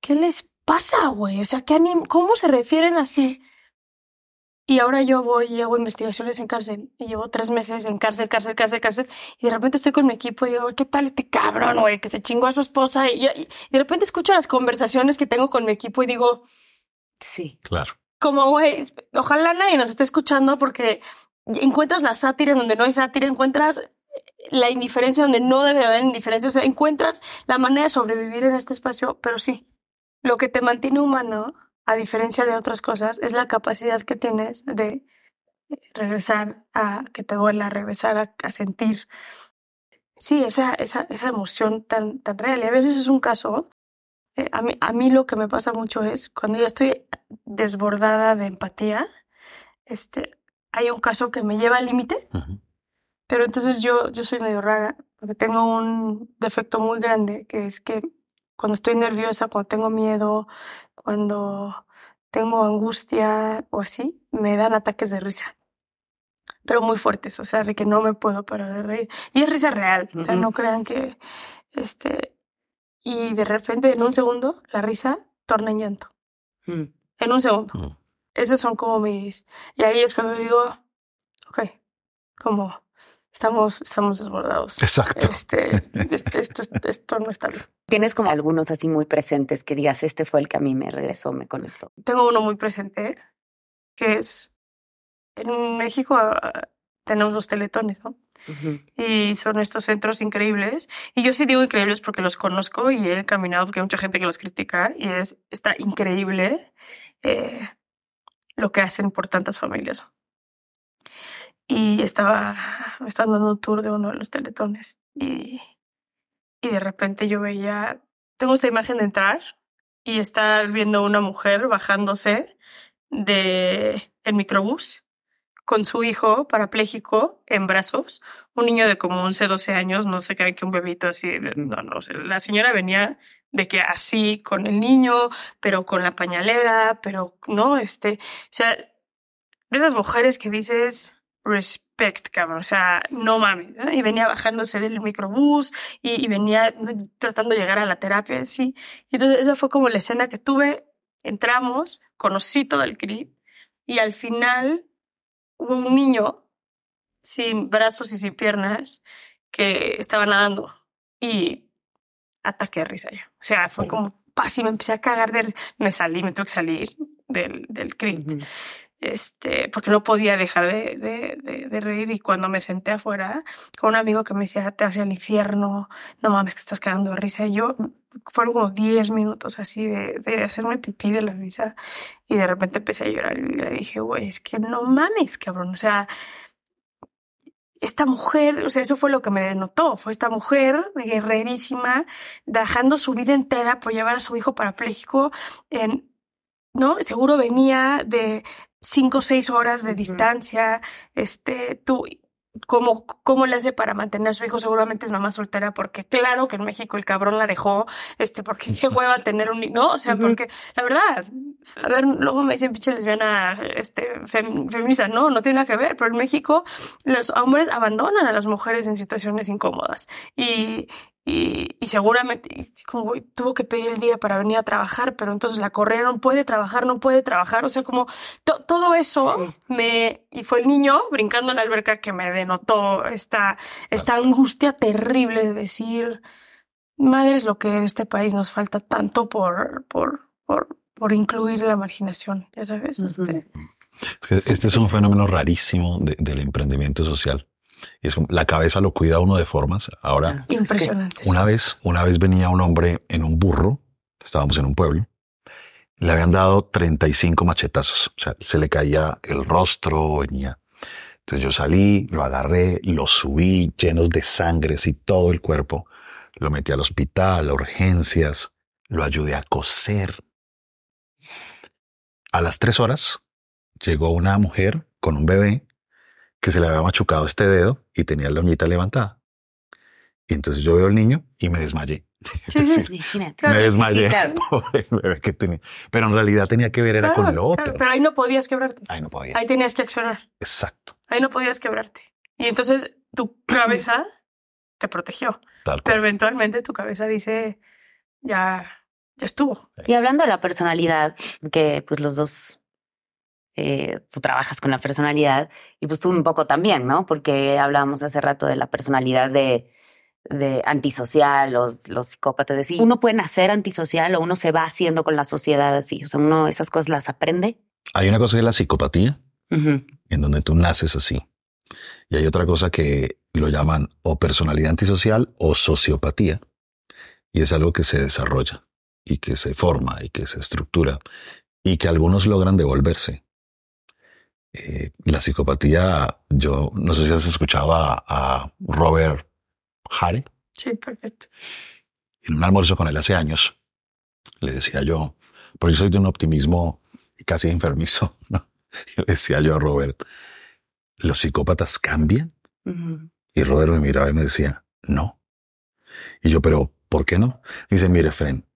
¿qué les pasa, güey? O sea, ¿qué anim- ¿cómo se refieren así? Y ahora yo voy y hago investigaciones en cárcel y llevo tres meses en cárcel, cárcel, cárcel, cárcel. Y de repente estoy con mi equipo y digo, ¿qué tal este cabrón, güey? Que se chingó a su esposa. Y, y- y de repente escucho las conversaciones que tengo con mi equipo y digo, Sí. Claro. como, güey, ojalá nadie nos esté escuchando porque encuentras la sátira donde no hay sátira, encuentras la indiferencia donde no debe haber indiferencia, o sea, encuentras la manera de sobrevivir en este espacio, pero sí, lo que te mantiene humano, a diferencia de otras cosas, es la capacidad que tienes de regresar a que te duela, regresar a, a sentir. Sí, esa, esa, esa emoción tan, tan real. Y a veces es un caso eh, a, mí, a mí lo que me pasa mucho es cuando ya estoy desbordada de empatía, este, hay un caso que me lleva al límite, Ujú. pero entonces yo, yo soy medio rara porque tengo un defecto muy grande que es que cuando estoy nerviosa, cuando tengo miedo, cuando tengo angustia o así, me dan ataques de risa. Pero muy fuertes, o sea, de que no me puedo parar de reír. Y es risa real, o sea, no crean que, este, y de repente en un segundo la risa torna en llanto. Mm. En un segundo. Mm. Esos son como mis... Y ahí es cuando digo, ok, como estamos, estamos desbordados. Exacto. Este, este- esto, esto no está bien. Tienes como algunos así muy presentes que digas, este fue el que a mí me regresó, me conectó. Tengo uno muy presente, que es, en México ah, tenemos los teletones, y son estos centros increíbles. Y yo sí digo increíbles porque los conozco y he caminado porque hay mucha gente que los critica y es está increíble eh, lo que hacen por tantas familias. Y estaba, me estaban dando un tour de uno de los teletones y, y de repente yo veía, tengo esta imagen de entrar y estar viendo una mujer bajándose de el microbús con su hijo parapléjico en brazos, un niño de como 11, 12 años, no sé qué, que un bebito así, no, no, la señora venía de que así con el niño, pero con la pañalera, pero no, este, o sea, de esas mujeres que dices, respect, cabrón, o sea, no mames, ¿no? y venía bajándose del microbús y, y venía tratando de llegar a la terapia, sí, y entonces esa fue como la escena que tuve, entramos, conocí todo el CRIT, y al final hubo un niño sin brazos y sin piernas que estaba nadando y ataqué de risa yo. O sea, fue como paz y me empecé a cagar de me salí, me tuve que salir del, del crit. Este, porque no podía dejar de, de, de, reír. Y cuando me senté afuera con un amigo que me decía, te hacia el infierno, no mames que estás cagando risa y yo fueron como 10 minutos así de, de hacerme pipí de la risa. Y de repente empecé a llorar y le dije, güey, es que no mames, cabrón, o sea, esta mujer, o sea, eso fue lo que me denotó, fue esta mujer guerrerísima, dejando su vida entera por llevar a su hijo parapléjico en, ¿no? Seguro venía de cinco o seis horas de distancia, este, tú, ¿cómo, ¿cómo le hace para mantener a su hijo? Seguramente es mamá soltera, porque claro que en México el cabrón la dejó, este, porque qué hueva tener un, ¿no? O sea, porque la verdad, a ver, luego me dicen pinche lesbiana, este, fem- feminista, no, no tiene nada que ver, pero en México los hombres abandonan a las mujeres en situaciones incómodas y, y, y seguramente y como tuvo que pedir el día para venir a trabajar, pero entonces la corrieron, puede trabajar, no puede trabajar, o sea, como to- todo eso Sí. me y fue el niño brincando en la alberca que me denotó esta esta angustia terrible de decir madres lo que en este país nos falta tanto por por por por incluir la marginación, ya sabes, este, Es Este es un fenómeno rarísimo de- del emprendimiento social. Y es como la cabeza lo cuida uno de formas. Ahora, Ah, impresionante. una vez, una vez venía un hombre en un burro, estábamos en un pueblo, le habían dado 35 machetazos. O sea, se le caía el rostro, venía. Entonces yo salí, lo agarré, lo subí llenos de sangre y todo el cuerpo. Lo metí al hospital, a urgencias, lo ayudé a coser. A las tres horas llegó una mujer con un bebé que se le había machucado este dedo y tenía la uñita levantada. Y entonces yo veo al niño y me desmayé. Es decir, Imagínate. me desmayé. Sí, claro. Pobre bebé que tenía. Pero en realidad tenía que ver era con Claro, lo claro, otro. pero ahí no podías quebrarte. Ay, no podía. Ahí tenías que accionar. Exacto. Ahí no podías quebrarte. Y entonces tu cabeza te protegió. Tal Pero eventualmente tu cabeza dice, ya, ya estuvo. Y hablando de la personalidad, que pues los dos, eh, tú trabajas con la personalidad y pues tú un poco también, ¿no? Porque hablábamos hace rato de la personalidad de, de antisocial, los, los psicópatas, decir, uno puede nacer antisocial o uno se va haciendo con la sociedad así, o sea, uno esas cosas las aprende. Hay una cosa que es la psicopatía, en donde tú naces así. Y hay otra cosa que lo llaman o personalidad antisocial o sociopatía. Y es algo que se desarrolla y que se forma y que se estructura y que algunos logran devolverse. Eh, la psicopatía, yo no sé si has escuchado a, a Robert Hare Sí, perfecto. en un almuerzo con él hace años. Le decía yo, porque yo soy de un optimismo casi enfermizo, ¿no? Le decía yo a Robert, ¿los psicópatas cambian? Y Robert me miraba y me decía, no. Y yo, pero ¿por qué no? Dice, mire, Fren,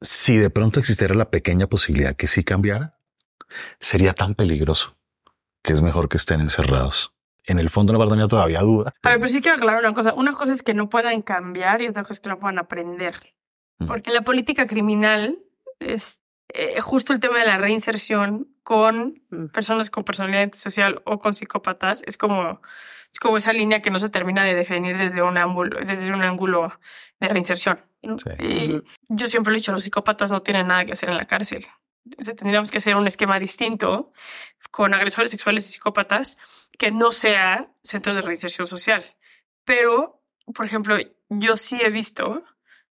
si de pronto existiera la pequeña posibilidad que sí cambiara, sería tan peligroso que es mejor que estén encerrados. En el fondo, la verdad, tenía todavía duda. A ver, pero sí quiero aclarar una cosa. Una cosa es que no puedan cambiar y otra cosa es que no puedan aprender. Mm. Porque la política criminal es eh, justo el tema de la reinserción con Mm. personas con personalidad antisocial o con psicópatas es como, es como esa línea que no se termina de definir desde un ángulo, desde un ángulo de reinserción. ¿no? Sí. Y Ujú. yo siempre lo he dicho, los psicópatas no tienen nada que hacer en la cárcel. Tendríamos que hacer un esquema distinto con agresores sexuales y psicópatas que no sea centros de reinserción social. Pero, por ejemplo, yo sí he visto,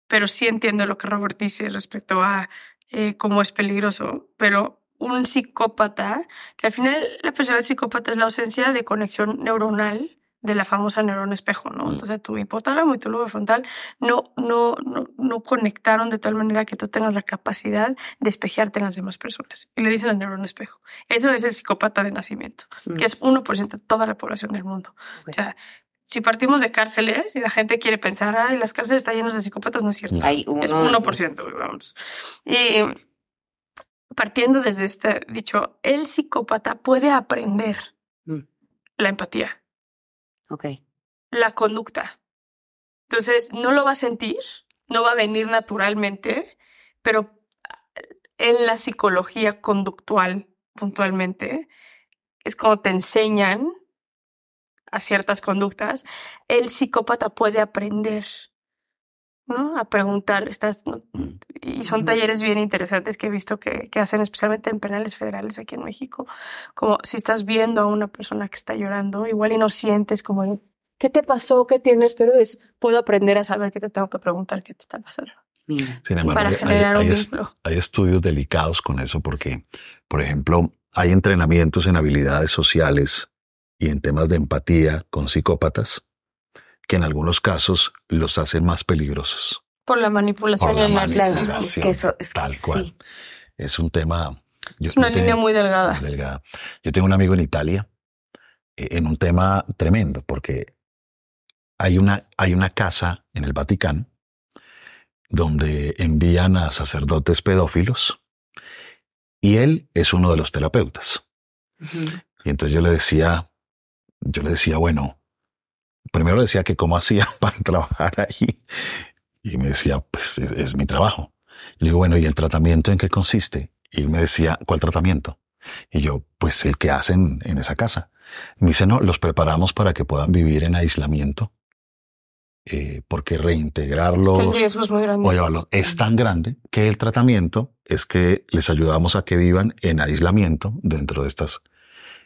pero sí entiendo lo que Robert dice respecto a eh, cómo es peligroso, pero un psicópata, que al final la personalidad psicópata es la ausencia de conexión neuronal de la famosa neurona espejo, ¿no? Mm. Entonces tu hipotálamo y tu lobo frontal no, no, no, no conectaron de tal manera que tú tengas la capacidad de espejearte en las demás personas. Y le dicen al neurona espejo. Eso es el psicópata de nacimiento, Mm. que es 1% de toda la población del mundo. Ok. O sea, si partimos de cárceles y la gente quiere pensar, ay, las cárceles están llenas de psicópatas, no es cierto. Hay uno, Es 1%, güey, vamos. Y partiendo desde este dicho, el psicópata puede aprender Mm. la empatía, Ok. la conducta. Entonces, no lo va a sentir, no va a venir naturalmente, pero en la psicología conductual, puntualmente, es como te enseñan a ciertas conductas, el psicópata puede aprender, ¿no? A preguntar. Estás, ¿no? Y son talleres bien interesantes que he visto que, que hacen especialmente en penales federales aquí en México. Como si estás viendo a una persona que está llorando, igual y no sientes como, ¿qué te pasó? ¿Qué tienes? Pero es, puedo aprender a saber qué te tengo que preguntar, qué te está pasando. Mira. Sin embargo, para hay- generar hay, un est- hay estudios delicados con eso porque, por ejemplo, hay entrenamientos en habilidades sociales y en temas de empatía con psicópatas que en algunos casos los hacen más peligrosos. Por la manipulación Por y la narcisismo. es que eso es que tal cual. sí. Es un tema... yo- Es una yo línea muy delgada. delgada. Yo tengo un amigo en Italia eh, en un tema tremendo porque hay una, hay una casa en el Vaticano donde envían a sacerdotes pedófilos y él es uno de los terapeutas. Y entonces yo le decía, yo le decía, bueno, primero decía que cómo hacía para trabajar ahí. Y me decía, pues es, es mi trabajo. Le digo, bueno, ¿y el tratamiento en qué consiste? Y él me decía, ¿cuál tratamiento? Y yo, pues el que hacen en esa casa. Me dice, no, los preparamos para que puedan vivir en aislamiento. eh, porque Es que el reintegrarlos riesgo es muy grande. o llevarlos es tan grande que el tratamiento es que les ayudamos a que vivan en aislamiento dentro de estas.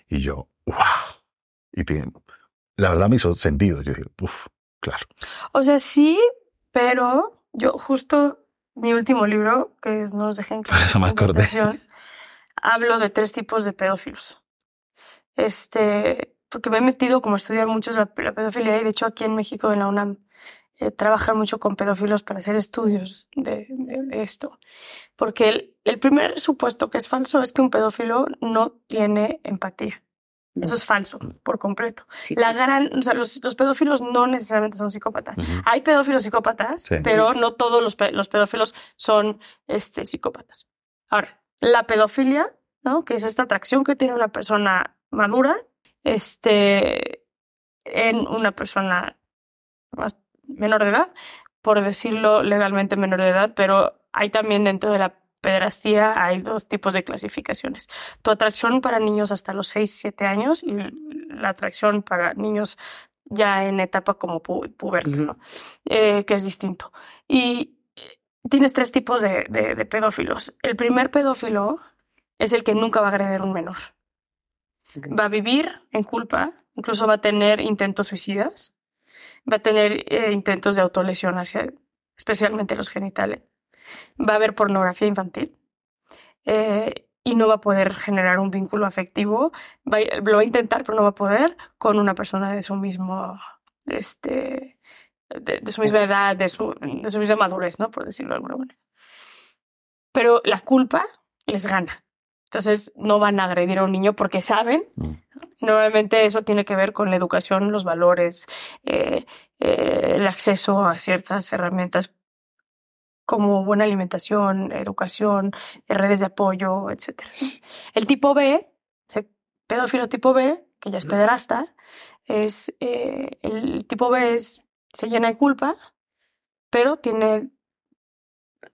Y yo, wow. Y tiene- la verdad me hizo sentido. Yo dije, uff, claro. O sea, sí, pero yo justo mi último libro, que es No nos dejen Por eso me acordé. tentación, hablo de tres tipos de pedófilos. Este, porque me he metido como a estudiar mucho la, la pedofilia y de hecho aquí en México, en la UNAM, eh, trabajan mucho con pedófilos para hacer estudios de, de- de esto. Porque el, el primer supuesto que es falso es que un pedófilo no tiene empatía. Eso es falso por completo. Sí. La gran, o sea, los, los pedófilos no necesariamente son psicópatas. Hay pedófilos psicópatas, Sí. pero no todos los pedófilos son este, psicópatas. Ahora, la pedofilia, ¿no? que es esta atracción que tiene una persona madura este, en una persona más menor de edad, por decirlo legalmente menor de edad, pero hay también dentro de la pederastía hay dos tipos de clasificaciones. Tu atracción para niños hasta los 6, 7 años y la atracción para niños ya en etapa como pu puberta. ¿no? Eh, que es distinto. Y eh, tienes tres tipos de, de- de pedófilos. El primer pedófilo es el que nunca va a agredir a un menor. Va a vivir en culpa, incluso va a tener intentos suicidas, va a tener eh, intentos de autolesionarse, especialmente los genitales. Va a haber pornografía infantil eh, y no va a poder generar un vínculo afectivo. Va a- lo va a intentar, pero no va a poder con una persona de su mismo, este, de, de su misma edad, de su, de su misma madurez, ¿no? Por decirlo de alguna manera. Pero la culpa les gana. Entonces no van a agredir a un niño porque saben. Mm. Normalmente eso tiene que ver con la educación, los valores, eh, eh, el acceso a ciertas herramientas como buena alimentación, educación, eh, redes de apoyo, etc. El tipo B, pedófilo tipo B, que ya es pederasta, es eh, el tipo B es, se llena de culpa, pero tiene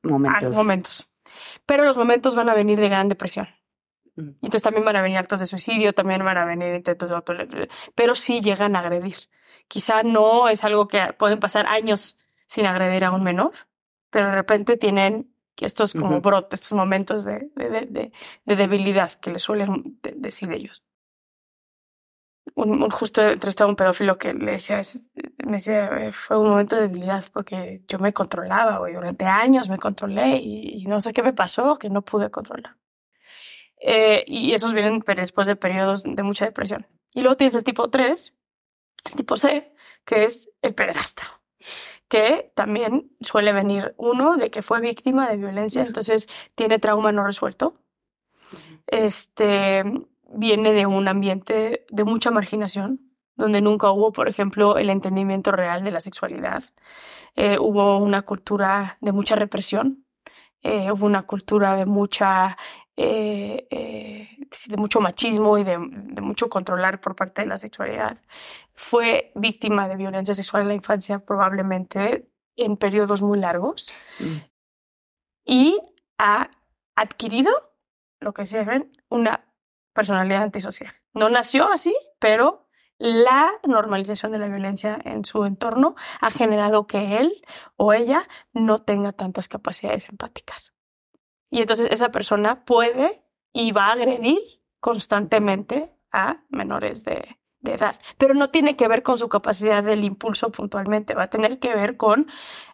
Momentos. momentos. Pero los momentos van a venir de gran depresión. Mm. Y entonces también van a venir actos de suicidio, también van a venir intentos de auto... Pero sí llegan a agredir. Quizá no es algo que pueden pasar años sin agredir a un menor, pero de repente tienen estos como Ujú. brotes, estos momentos de, de, de- de- de debilidad que les suelen de- decir ellos. Un, un- justo entrevistaba a un pedófilo que le decía, es- me decía, "Eh, fue un momento de debilidad porque yo me controlaba, güey, durante años me controlé y, y no sé qué me pasó, que no pude controlar. Eh, y esos vienen después de periodos de mucha depresión. Y luego tienes el tipo 3, el tipo C, que es el pederasta, que también suele venir uno de que fue víctima de violencia, entonces tiene trauma no resuelto. Este viene de un ambiente de mucha marginación, donde nunca hubo, por ejemplo, el entendimiento real de la sexualidad. Eh, hubo una cultura de mucha represión, eh, hubo una cultura de mucha eh, eh, de mucho machismo y de, de mucho controlar por parte de la sexualidad. Fue víctima de violencia sexual en la infancia probablemente en periodos muy largos Mm. y ha adquirido lo que se ven una personalidad antisocial. No nació así, pero la normalización de la violencia en su entorno ha generado que él o ella no tenga tantas capacidades empáticas. Y entonces esa persona puede y va a agredir constantemente a menores de, de edad. Pero no tiene que ver con su capacidad del impulso puntualmente, va a tener que ver con,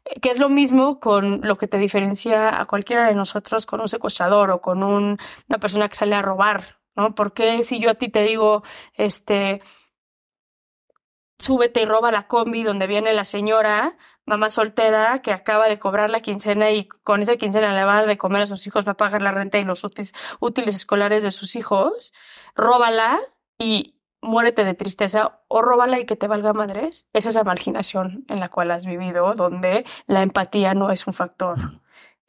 eh, que es lo mismo con lo que te diferencia a cualquiera de nosotros con un secuestrador o con un- una persona que sale a robar, ¿no? Porque si yo a ti te digo, este, súbete y roba la combi donde viene la señora, mamá soltera, que acaba de cobrar la quincena y con esa quincena le va a dar de comer a sus hijos, va a pagar la renta y los útiles, escolares de sus hijos, róbala y muérete de tristeza o róbala y que te valga madres. Esa es la marginación en la cual has vivido, donde la empatía no es un factor.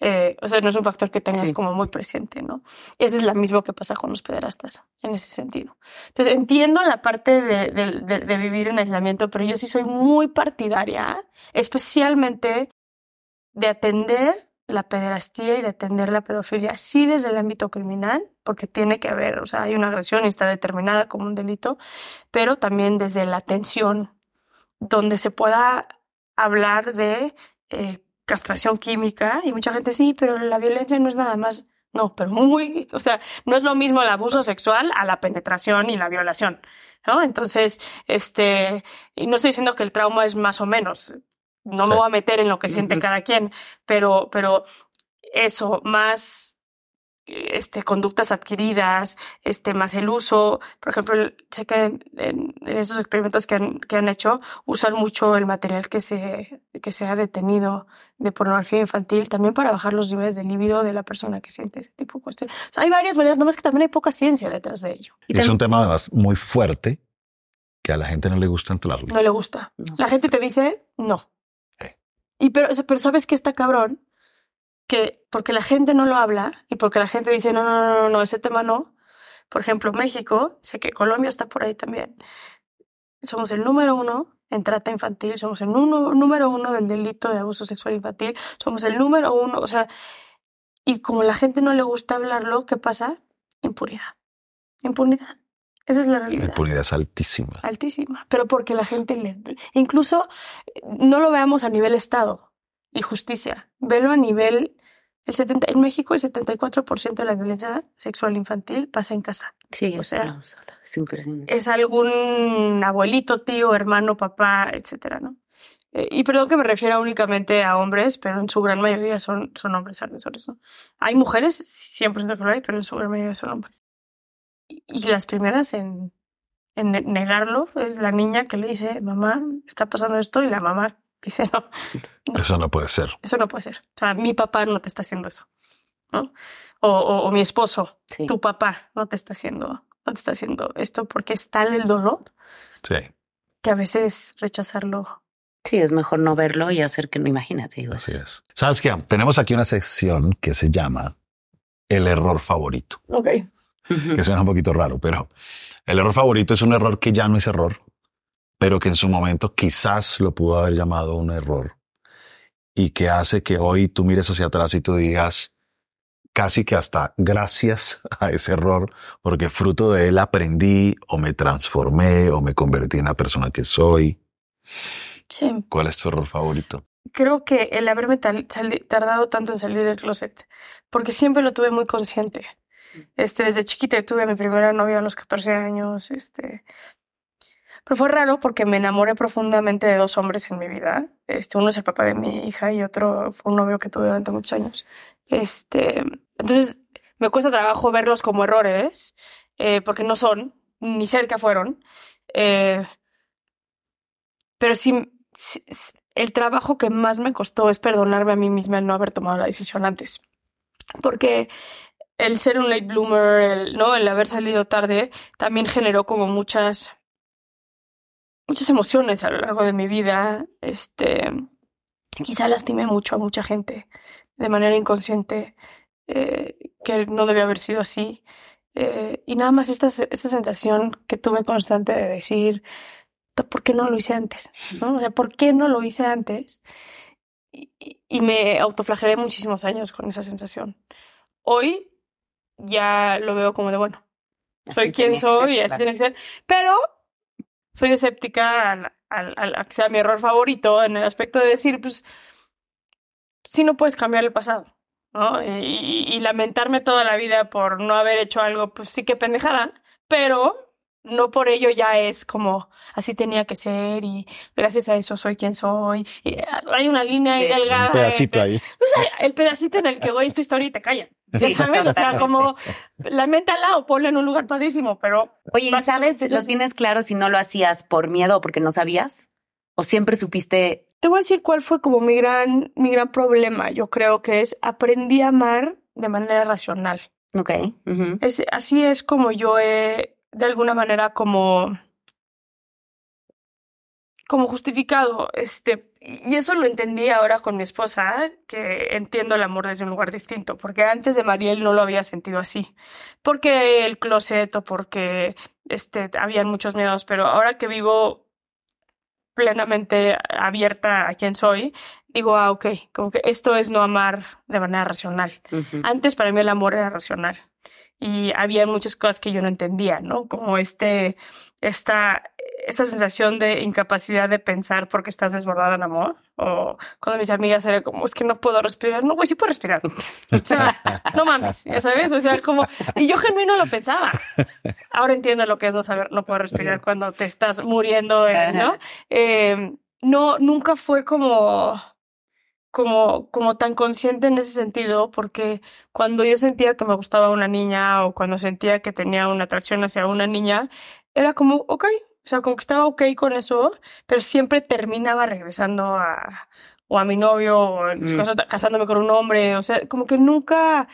Eh, o sea, no es un factor que tengas Sí. como muy presente, ¿no? Ese es lo mismo que pasa con los pederastas en ese sentido. Entonces, entiendo la parte de, de- de- de vivir en aislamiento, pero yo sí soy muy partidaria, especialmente de atender la pederastía y de atender la pedofilia, sí desde el ámbito criminal, porque tiene que haber, o sea, hay una agresión y está determinada como un delito, pero también desde la atención, donde se pueda hablar de eh, castración química y mucha gente sí, pero la violencia no es nada más. No, pero muy, o sea, no es lo mismo el abuso sexual a la penetración y la violación, ¿no? Entonces, este, y no estoy diciendo que el trauma es más o menos, no Sí. me voy a meter en lo que siente cada quien, pero, pero eso, más este, conductas adquiridas, este, más el uso. Por ejemplo, sé que en, en, esos experimentos que han, que han hecho usan mucho el material que se, que se ha detenido de pornografía infantil también para bajar los niveles de libido de la persona que siente ese tipo de cuestiones. O sea, hay varias maneras, nomás que también hay poca ciencia detrás de ello. Y es un tema además muy fuerte que a la gente no le gusta entrarle. No le gusta. No. La gente te dice no. Eh. Y pero, pero sabes que está cabrón que porque la gente no lo habla y porque la gente dice, no, no, no, no, ese tema no. Por ejemplo, México, sé que Colombia está por ahí también. Somos el número uno en trata infantil, somos el número uno del delito de abuso sexual infantil, somos el número uno, o sea, y como la gente no le gusta hablarlo, ¿qué pasa? Impunidad. Impunidad. Esa es la realidad. La impunidad es altísima. Altísima. Pero porque la gente le. Incluso no lo veamos a nivel Estado y justicia. Velo a nivel el 70, en México el 74% de la violencia sexual infantil pasa en casa. Sí, o sea, no, es impresionante. Es algún abuelito, tío, hermano, papá, etcétera, ¿no? Eh, y perdón que me refiera únicamente a hombres, pero en su gran mayoría son, son hombres agresores, ¿no? Hay mujeres, 100% que lo hay, pero en su gran mayoría son hombres. Y, y las primeras en, en negarlo es la niña que le dice, mamá, está pasando esto, y la mamá Dice, no, no, Eso no puede ser. Eso no puede ser. O sea, mi papá no te está haciendo eso. ¿no? O, o, o mi esposo, sí. tu papá no te está haciendo, no te está haciendo esto porque es tal el dolor. Sí. Que a veces rechazarlo. Sí, es mejor no verlo y hacer que no imagínate. Digo, Así es. ¿Sabes qué? Tenemos aquí una sección que se llama el error favorito. Ok. Que suena un poquito raro, pero el error favorito es un error que ya no es error, pero que en su momento quizás lo pudo haber llamado un error y que hace que hoy tú mires hacia atrás y tú digas casi que hasta gracias a ese error, porque fruto de él aprendí o me transformé o me convertí en la persona que soy. Sí. ¿Cuál es tu error favorito? Creo que el haberme tardado tanto en salir del closet, porque siempre lo tuve muy consciente. Este, desde chiquita tuve a mi primera novia a los 14 años, este, pero fue raro porque me enamoré profundamente de dos hombres en mi vida. Este, uno es el papá de mi hija y otro fue un novio que tuve durante muchos años. Este, entonces, me cuesta trabajo verlos como errores, eh, porque no son, ni cerca fueron. Eh, pero sí, el trabajo que más me costó es perdonarme a mí misma el no haber tomado la decisión antes. Porque el ser un late bloomer, el, ¿no? el haber salido tarde, también generó como muchas muchas emociones a lo largo de mi vida. Este, quizá lastimé mucho a mucha gente de manera inconsciente, eh, que no debe haber sido así. Eh, y nada más esta, esta sensación que tuve constante de decir, ¿por qué no lo hice antes? ¿No? O sea, ¿por qué no lo hice antes? Y, y me autoflagelé muchísimos años con esa sensación. Hoy ya lo veo como de, bueno, soy así quien soy y así tiene que ser. Pero soy escéptica al, al, a que sea mi error favorito en el aspecto de decir, pues, si no puedes cambiar el pasado, ¿no? Y, y, lamentarme toda la vida por no haber hecho algo, pues sí que pendejada, pero no por ello ya es como así tenía que ser y gracias a eso soy quien soy. Y hay una línea ahí delgada. Un pedacito entre, ahí. O sea, el pedacito en el que voy es tu historia y te callan. Sí, ¿Sabes? O sea, como lamentala o ponlo en un lugar padrísimo, pero. Oye, ¿y sabes? ¿Lo tienes claro si no lo hacías por miedo o porque no sabías? ¿O siempre supiste? Te voy a decir cuál fue como mi gran, mi gran problema. Yo creo que es aprendí a amar de manera racional. Ok. Uh -huh. es, así es como yo he, de alguna manera, como como justificado, este, y eso lo entendí ahora con mi esposa, que entiendo el amor desde un lugar distinto, porque antes de Mariel no lo había sentido así, porque el closet o porque este, habían muchos miedos, pero ahora que vivo plenamente abierta a quien soy, digo, ah, ok, como que esto es no amar de manera racional. Uh -huh. Antes para mí el amor era racional y había muchas cosas que yo no entendía, ¿no? Como este, esta, esta sensación de incapacidad de pensar porque estás desbordada en amor. O cuando mis amigas eran como, es que no puedo respirar. No, güey, sí puedo respirar. O sea, no mames, ya sabes. O sea, como, y yo genuino lo pensaba. Ahora entiendo lo que es no saber, no poder respirar cuando te estás muriendo, ¿no? Eh, no, nunca fue como como, como tan consciente en ese sentido, porque cuando yo sentía que me gustaba una niña o cuando sentía que tenía una atracción hacia una niña, era como, ok, o sea, como que estaba ok con eso, pero siempre terminaba regresando a, o a mi novio, o Mm. cosas, casándome con un hombre, o sea, como que nunca,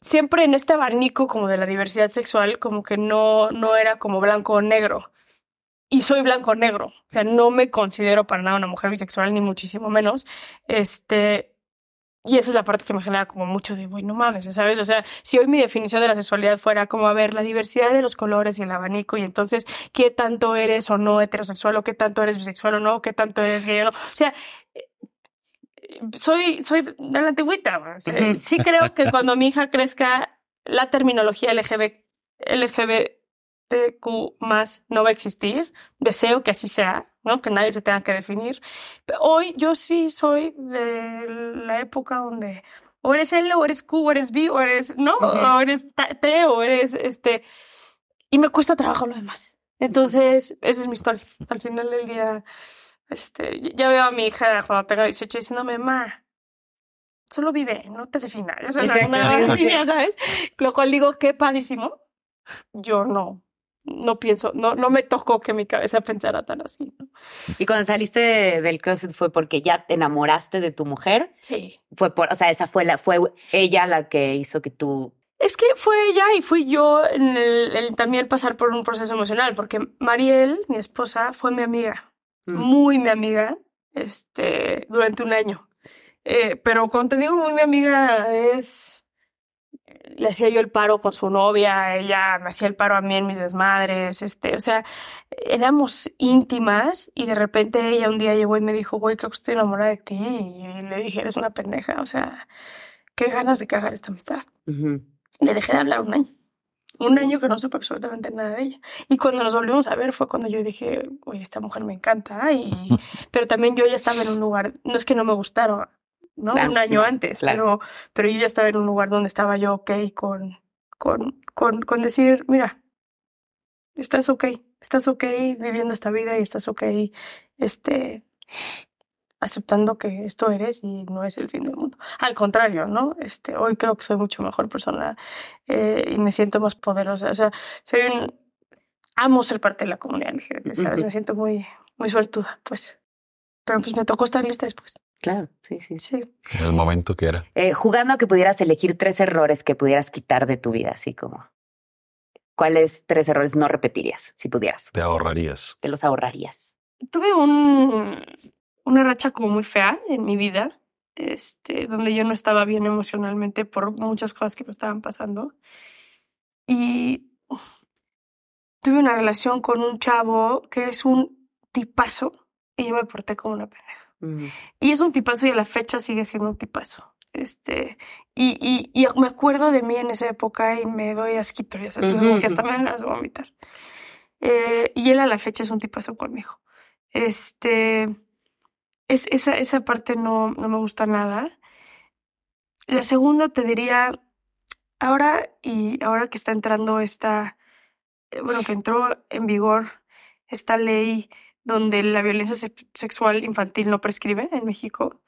siempre en este abanico como de la diversidad sexual, como que no, no era como blanco o negro. Y soy blanco o negro, o sea, no me considero para nada una mujer bisexual, ni muchísimo menos. Este, y esa es la parte que me genera como mucho de, güey, no mames, ¿sabes? O sea, si hoy mi definición de la sexualidad fuera como, a ver, la diversidad de los colores y el abanico, y entonces, ¿qué tanto eres o no heterosexual, o qué tanto eres bisexual o no, qué tanto eres gay o no? O sea, eh, soy, soy de la antigüita. O sea. Sí creo que cuando mi hija crezca, la terminología LGB, LGBTQ más no va a existir. Deseo que así sea, ¿no? Que nadie se tenga que definir. Pero hoy yo sí soy de la época donde o eres L, o eres Q, o eres B, o eres, ¿no? Ujú. O eres T, o eres este. Y me cuesta trabajo lo demás. Entonces, esa es mi historia. Al final del día, este, ya veo a mi hija cuando tenga 18 diciéndome, ma, solo vive, no te definas. Ya sabes, Exacto, sí, sí. sabes. Lo cual digo, qué padrísimo. Yo no, no pienso, no, no me tocó que mi cabeza pensara tan así. ¿no? Y cuando saliste de- del closet fue porque ya te enamoraste de tu mujer. Sí. Fue por, o sea, esa fue la, fue ella la que hizo que tú. Es que fue ella y fui yo en el, el también pasar por un proceso emocional, porque Mariel, mi esposa, fue mi amiga, Mm. muy mi amiga, este, durante un año. Eh, pero cuando te digo muy mi amiga es, le hacía yo el paro con su novia, ella me hacía el paro a mí en mis desmadres, este, o sea, éramos íntimas y de repente ella un día llegó y me dijo, güey, creo que estoy enamorada de ti. Y le dije, eres una pendeja, o sea, qué ganas de cagar esta amistad le dejé de hablar un año. Un año que no supe absolutamente nada de ella. Y cuando nos volvimos a ver fue cuando yo dije, oye, esta mujer me encanta. Y... Pero también yo ya estaba en un lugar, no es que no me gustara, ¿no? Claro, un año sí, antes, claro. pero, pero yo ya estaba en un lugar donde estaba yo ok con, con, con, con decir, mira, estás ok, estás ok viviendo esta vida y estás ok este, aceptando que esto eres y no es el fin del mundo. Al contrario, ¿no? Este, hoy creo que soy mucho mejor persona eh, y me siento más poderosa. O sea, soy un... Amo ser parte de la comunidad LGBT, ¿sabes? Ujú. Me siento muy, muy suertuda, pues. Pero pues me tocó estar lista después. Claro, sí, sí. sí. En el momento que era. Eh, jugando a que pudieras elegir tres errores que pudieras quitar de tu vida, así como. ¿Cuáles tres errores no repetirías si pudieras? Te ahorrarías. Te los ahorrarías. Tuve un, una racha como muy fea en mi vida, este, donde yo no estaba bien emocionalmente por muchas cosas que me estaban pasando. Y tuve una relación con un chavo que es un tipazo y yo me porté como una pendeja. Mm. Y es un tipazo y a la fecha sigue siendo un tipazo. Este, y, y, y me acuerdo de mí en esa época y me doy asquito, ya sabes, que hasta me vomitar. Eh, y él a la fecha es un tipazo conmigo. Este, es, esa, esa parte no, no me gusta nada. La segunda te diría, ahora y ahora que está entrando esta, eh, bueno, que entró en vigor esta ley donde la violencia se- sexual infantil no prescribe en México,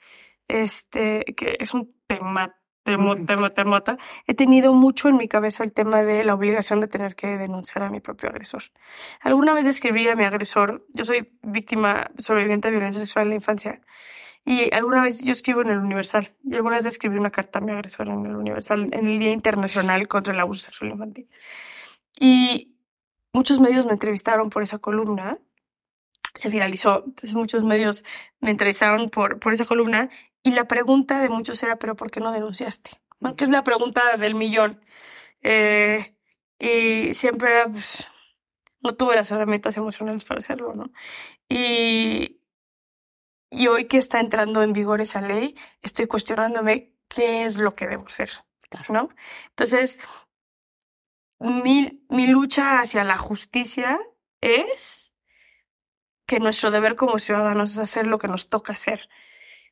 este, que es un tema, tema, tema, temota, he tenido mucho en mi cabeza el tema de la obligación de tener que denunciar a mi propio agresor. Alguna vez describí a mi agresor, yo soy víctima sobreviviente de violencia sexual en la infancia, y alguna vez yo escribo en el Universal, y alguna vez escribí una carta a mi agresor en el Universal, en el Día Internacional contra el Abuso Sexual Infantil. Y muchos medios me entrevistaron por esa columna, se viralizó, entonces muchos medios me entrevistaron por, por esa columna, y la pregunta de muchos era, ¿pero por qué no denunciaste? ¿No? Que es la pregunta del millón. Eh, y siempre era, pues, no tuve las herramientas emocionales para hacerlo, ¿no? Y, y hoy que está entrando en vigor esa ley, estoy cuestionándome qué es lo que debo Claro. ¿no? Entonces, mi, mi lucha hacia la justicia es que nuestro deber como ciudadanos es hacer lo que nos toca hacer.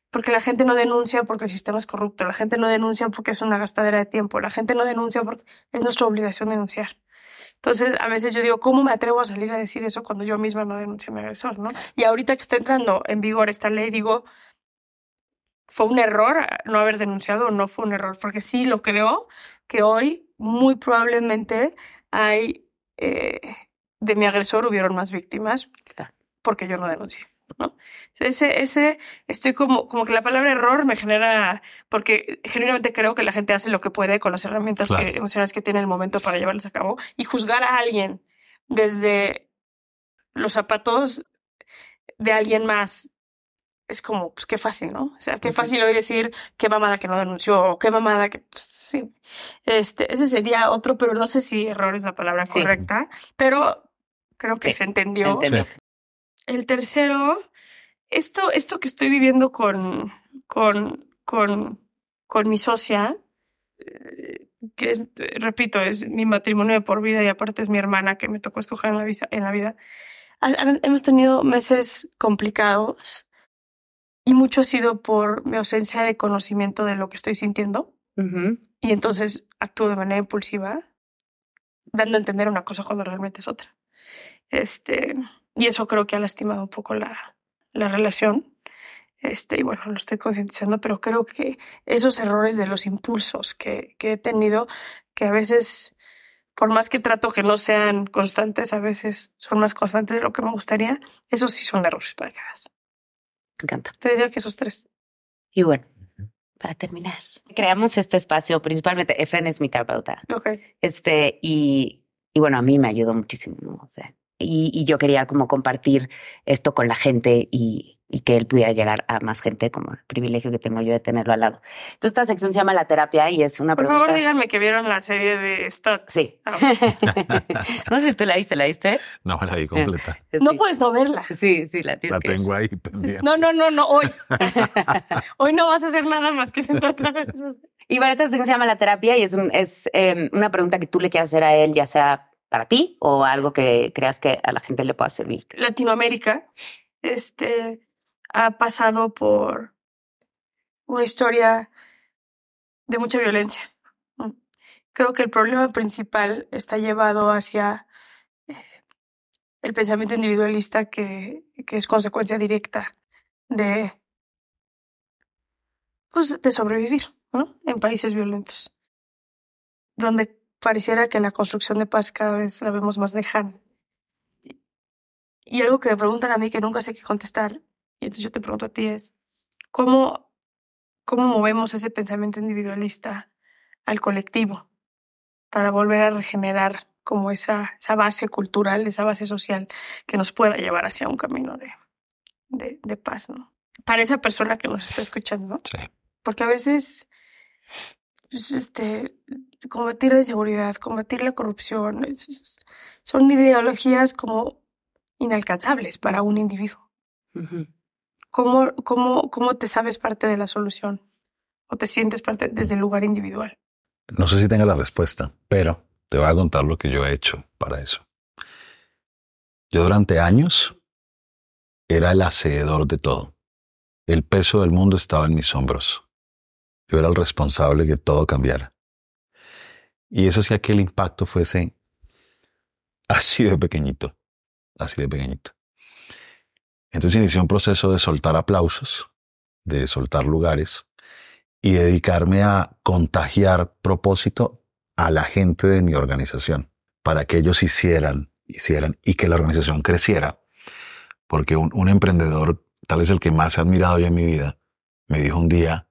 Porque la gente no denuncia porque el sistema es corrupto, la gente no denuncia porque es una gastadera de tiempo, la gente no denuncia porque es nuestra obligación denunciar. Entonces, a veces yo digo, ¿cómo me atrevo a salir a decir eso cuando yo misma no denuncio a mi agresor, no? Y ahorita que está entrando en vigor esta ley, digo, fue un error no haber denunciado o no fue un error, porque sí lo creo que hoy muy probablemente hay eh, de mi agresor hubieron más víctimas porque yo no denuncié. ¿no? Ese, ese, estoy como, como que la palabra error me genera, porque genuinamente creo que la gente hace lo que puede con las herramientas que, emocionales que tiene en el momento para llevarlas a cabo y juzgar a alguien desde los zapatos de alguien más es como, pues qué fácil, ¿no? O sea, qué fácil hoy decir qué mamada que no denunció o qué mamada que, pues, sí. Este, ese sería otro, pero no sé si error es la palabra correcta, pero creo que se entendió. El tercero, esto, esto que estoy viviendo con, con, con, con mi socia, eh, que es, repito, es mi matrimonio de por vida y aparte es mi hermana que me tocó escoger en la, vida, en la vida. Hemos tenido meses complicados y mucho ha sido por mi ausencia de conocimiento de lo que estoy sintiendo. Y entonces actúo de manera impulsiva, dando a entender una cosa cuando realmente es otra. Este, y eso creo que ha lastimado un poco la, la relación. Este, y bueno, lo estoy concientizando, pero creo que esos errores de los impulsos que, que he tenido, que a veces, por más que trato que no sean constantes, a veces son más constantes de lo que me gustaría, esos sí son errores para que hagas. Me encanta. Te diría que esos tres. Y bueno, para terminar, creamos este espacio, principalmente Efren es mi terapeuta. Ok. Este, y, y bueno, a mí me ayudó muchísimo, ¿no? O sea, y, y yo quería como compartir esto con la gente y, y que él pudiera llegar a más gente, como el privilegio que tengo yo de tenerlo al lado. Entonces, esta sección se llama La Terapia y es una Por pregunta. favor, díganme que vieron la serie de Stott. Sí. Ah. no sé si tú la viste, ¿la viste? No la vi completa. No Sí. puedes no verla. Sí, sí, la tienes La que ver. tengo ahí pendiente. No, no, no, no, hoy. hoy no vas a hacer nada más que sentarte a ver. Y bueno, esta sección se llama La Terapia y es, un, es eh, una pregunta que tú le quieras hacer a él, ya sea para ti o algo que creas que a la gente le pueda servir. Latinoamérica este, ha pasado por una historia de mucha violencia. Creo que el problema principal está llevado hacia eh, el pensamiento individualista que, que es consecuencia directa de, pues, de sobrevivir ¿no? en países violentos, donde pareciera que la construcción de paz cada vez la vemos más lejana. Y algo que me preguntan a mí que nunca sé qué contestar, y entonces yo te pregunto a ti es, ¿cómo, cómo movemos ese pensamiento individualista al colectivo para volver a regenerar como esa, esa base cultural, esa base social que nos pueda llevar hacia un camino de, de, de paz, ¿no? Para esa persona que nos está escuchando, Sí. porque a veces pues, este, combatir la inseguridad, combatir la corrupción, es- es- son ideologías como inalcanzables para un individuo. ¿Cómo, cómo, ¿Cómo te sabes parte de la solución? ¿O te sientes parte desde el lugar individual? No sé si tenga la respuesta, pero te voy a contar lo que yo he hecho para eso. Yo durante años era el hacedor de todo. El peso del mundo estaba en mis hombros. Yo era el responsable de que todo cambiara. Y eso hacía que el impacto fuese así de pequeñito, así de pequeñito. Entonces inicié un proceso de soltar aplausos, de soltar lugares y dedicarme a contagiar propósito a la gente de mi organización para que ellos hicieran, hicieran y que la organización creciera. Porque un, un emprendedor, tal vez el que más he admirado yo en mi vida, me dijo un día,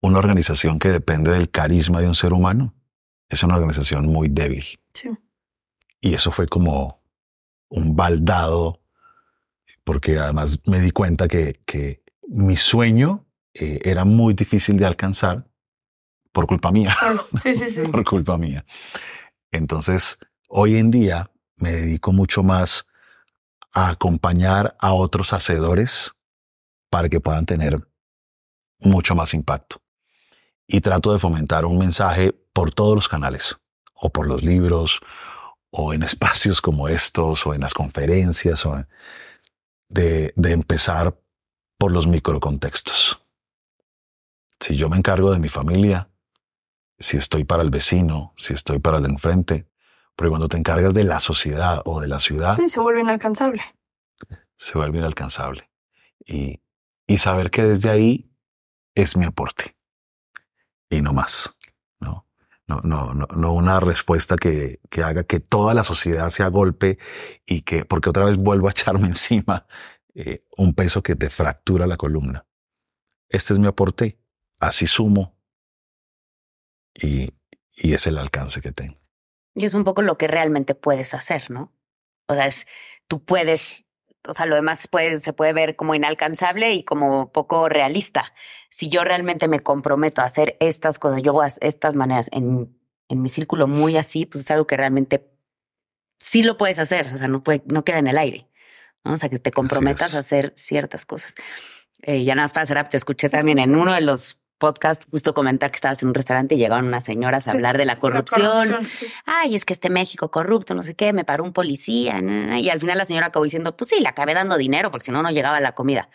una organización que depende del carisma de un ser humano es una organización muy débil. Sí. Y eso fue como un baldado, porque además me di cuenta que, que mi sueño eh, era muy difícil de alcanzar por culpa mía, Sí, sí, sí. por culpa mía. Entonces, hoy en día me dedico mucho más a acompañar a otros hacedores para que puedan tener mucho más impacto. Y trato de fomentar un mensaje por todos los canales, o por los libros, o en espacios como estos, o en las conferencias, o de, de empezar por los microcontextos. Si yo me encargo de mi familia, si estoy para el vecino, si estoy para el de enfrente, pero cuando te encargas de la sociedad o de la ciudad, Sí, se vuelve inalcanzable. se vuelve inalcanzable. Y, y saber que desde ahí es mi aporte. Y no más. No, no, no, no, no una respuesta que, que haga que toda la sociedad se agolpe y que, porque otra vez vuelvo a echarme encima eh, un peso que te fractura la columna. Este es mi aporte, así sumo y, y es el alcance que tengo. Y es un poco lo que realmente puedes hacer, ¿no? O sea, es, tú puedes, o sea, lo demás puede, se puede ver como inalcanzable y como poco realista. Si yo realmente me comprometo a hacer estas cosas, yo voy a estas maneras en, en mi círculo muy así, pues es algo que realmente sí lo puedes hacer, o sea, no, puede, no queda en el aire. ¿no? O sea, que te comprometas a hacer ciertas cosas. Eh, ya nada más para hacer te escuché también en uno de los podcast justo comentar que estabas en un restaurante y llegaron unas señoras a hablar de la corrupción. Ay, es que este México corrupto, no sé qué, me paró un policía. Y al final la señora acabó diciendo, pues sí, le acabé dando dinero porque si no, no llegaba la comida.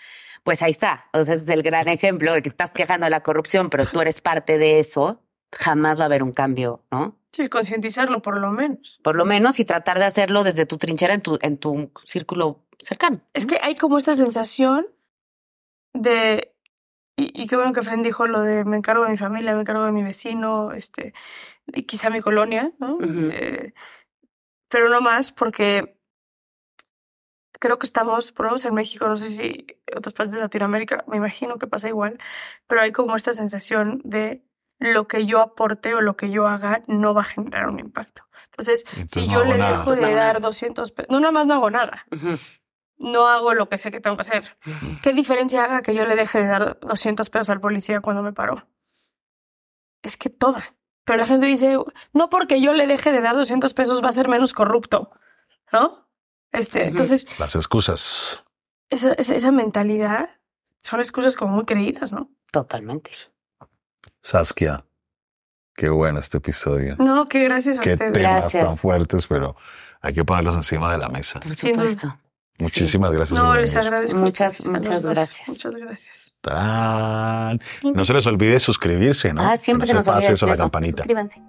Pues ahí está. O sea, ese es el gran ejemplo de que estás quejando de la corrupción, pero tú eres parte de eso. Jamás va a haber un cambio, ¿no? Sí, concientizarlo por lo menos. Por lo menos y tratar de hacerlo desde tu trinchera en tu, en tu círculo cercano. Es que hay como esta sensación de y, qué bueno que Fren dijo lo de me encargo de mi familia, me encargo de mi vecino, este, y quizá mi colonia, ¿no? Eh, pero no más porque creo que estamos, por lo menos en México, no sé si en otras partes de Latinoamérica, me imagino que pasa igual, pero hay como esta sensación de lo que yo aporte o lo que yo haga no va a generar un impacto. Entonces, si yo le dejo de dar 200 pesos, no, nada más no hago nada no hago lo que sé que tengo que hacer. ¿Qué diferencia haga que yo le deje de dar 200 pesos al policía cuando me paró? Es que toda. Pero la gente dice, no porque yo le deje de dar 200 pesos va a ser menos corrupto, ¿no? Este, entonces... Las excusas. Esa, esa, mentalidad son excusas como muy creídas, ¿no? Totalmente. Saskia, qué bueno este episodio. No, qué gracias a qué ustedes. temas tan fuertes, pero hay que ponerlos encima de la mesa. Por supuesto. Muchísimas gracias. No, les agradezco. Muchas, muchas gracias. Muchas gracias. No se les olvide suscribirse, ¿no? Ah, siempre se, nos olvida eso, la campanita. Suscríbanse.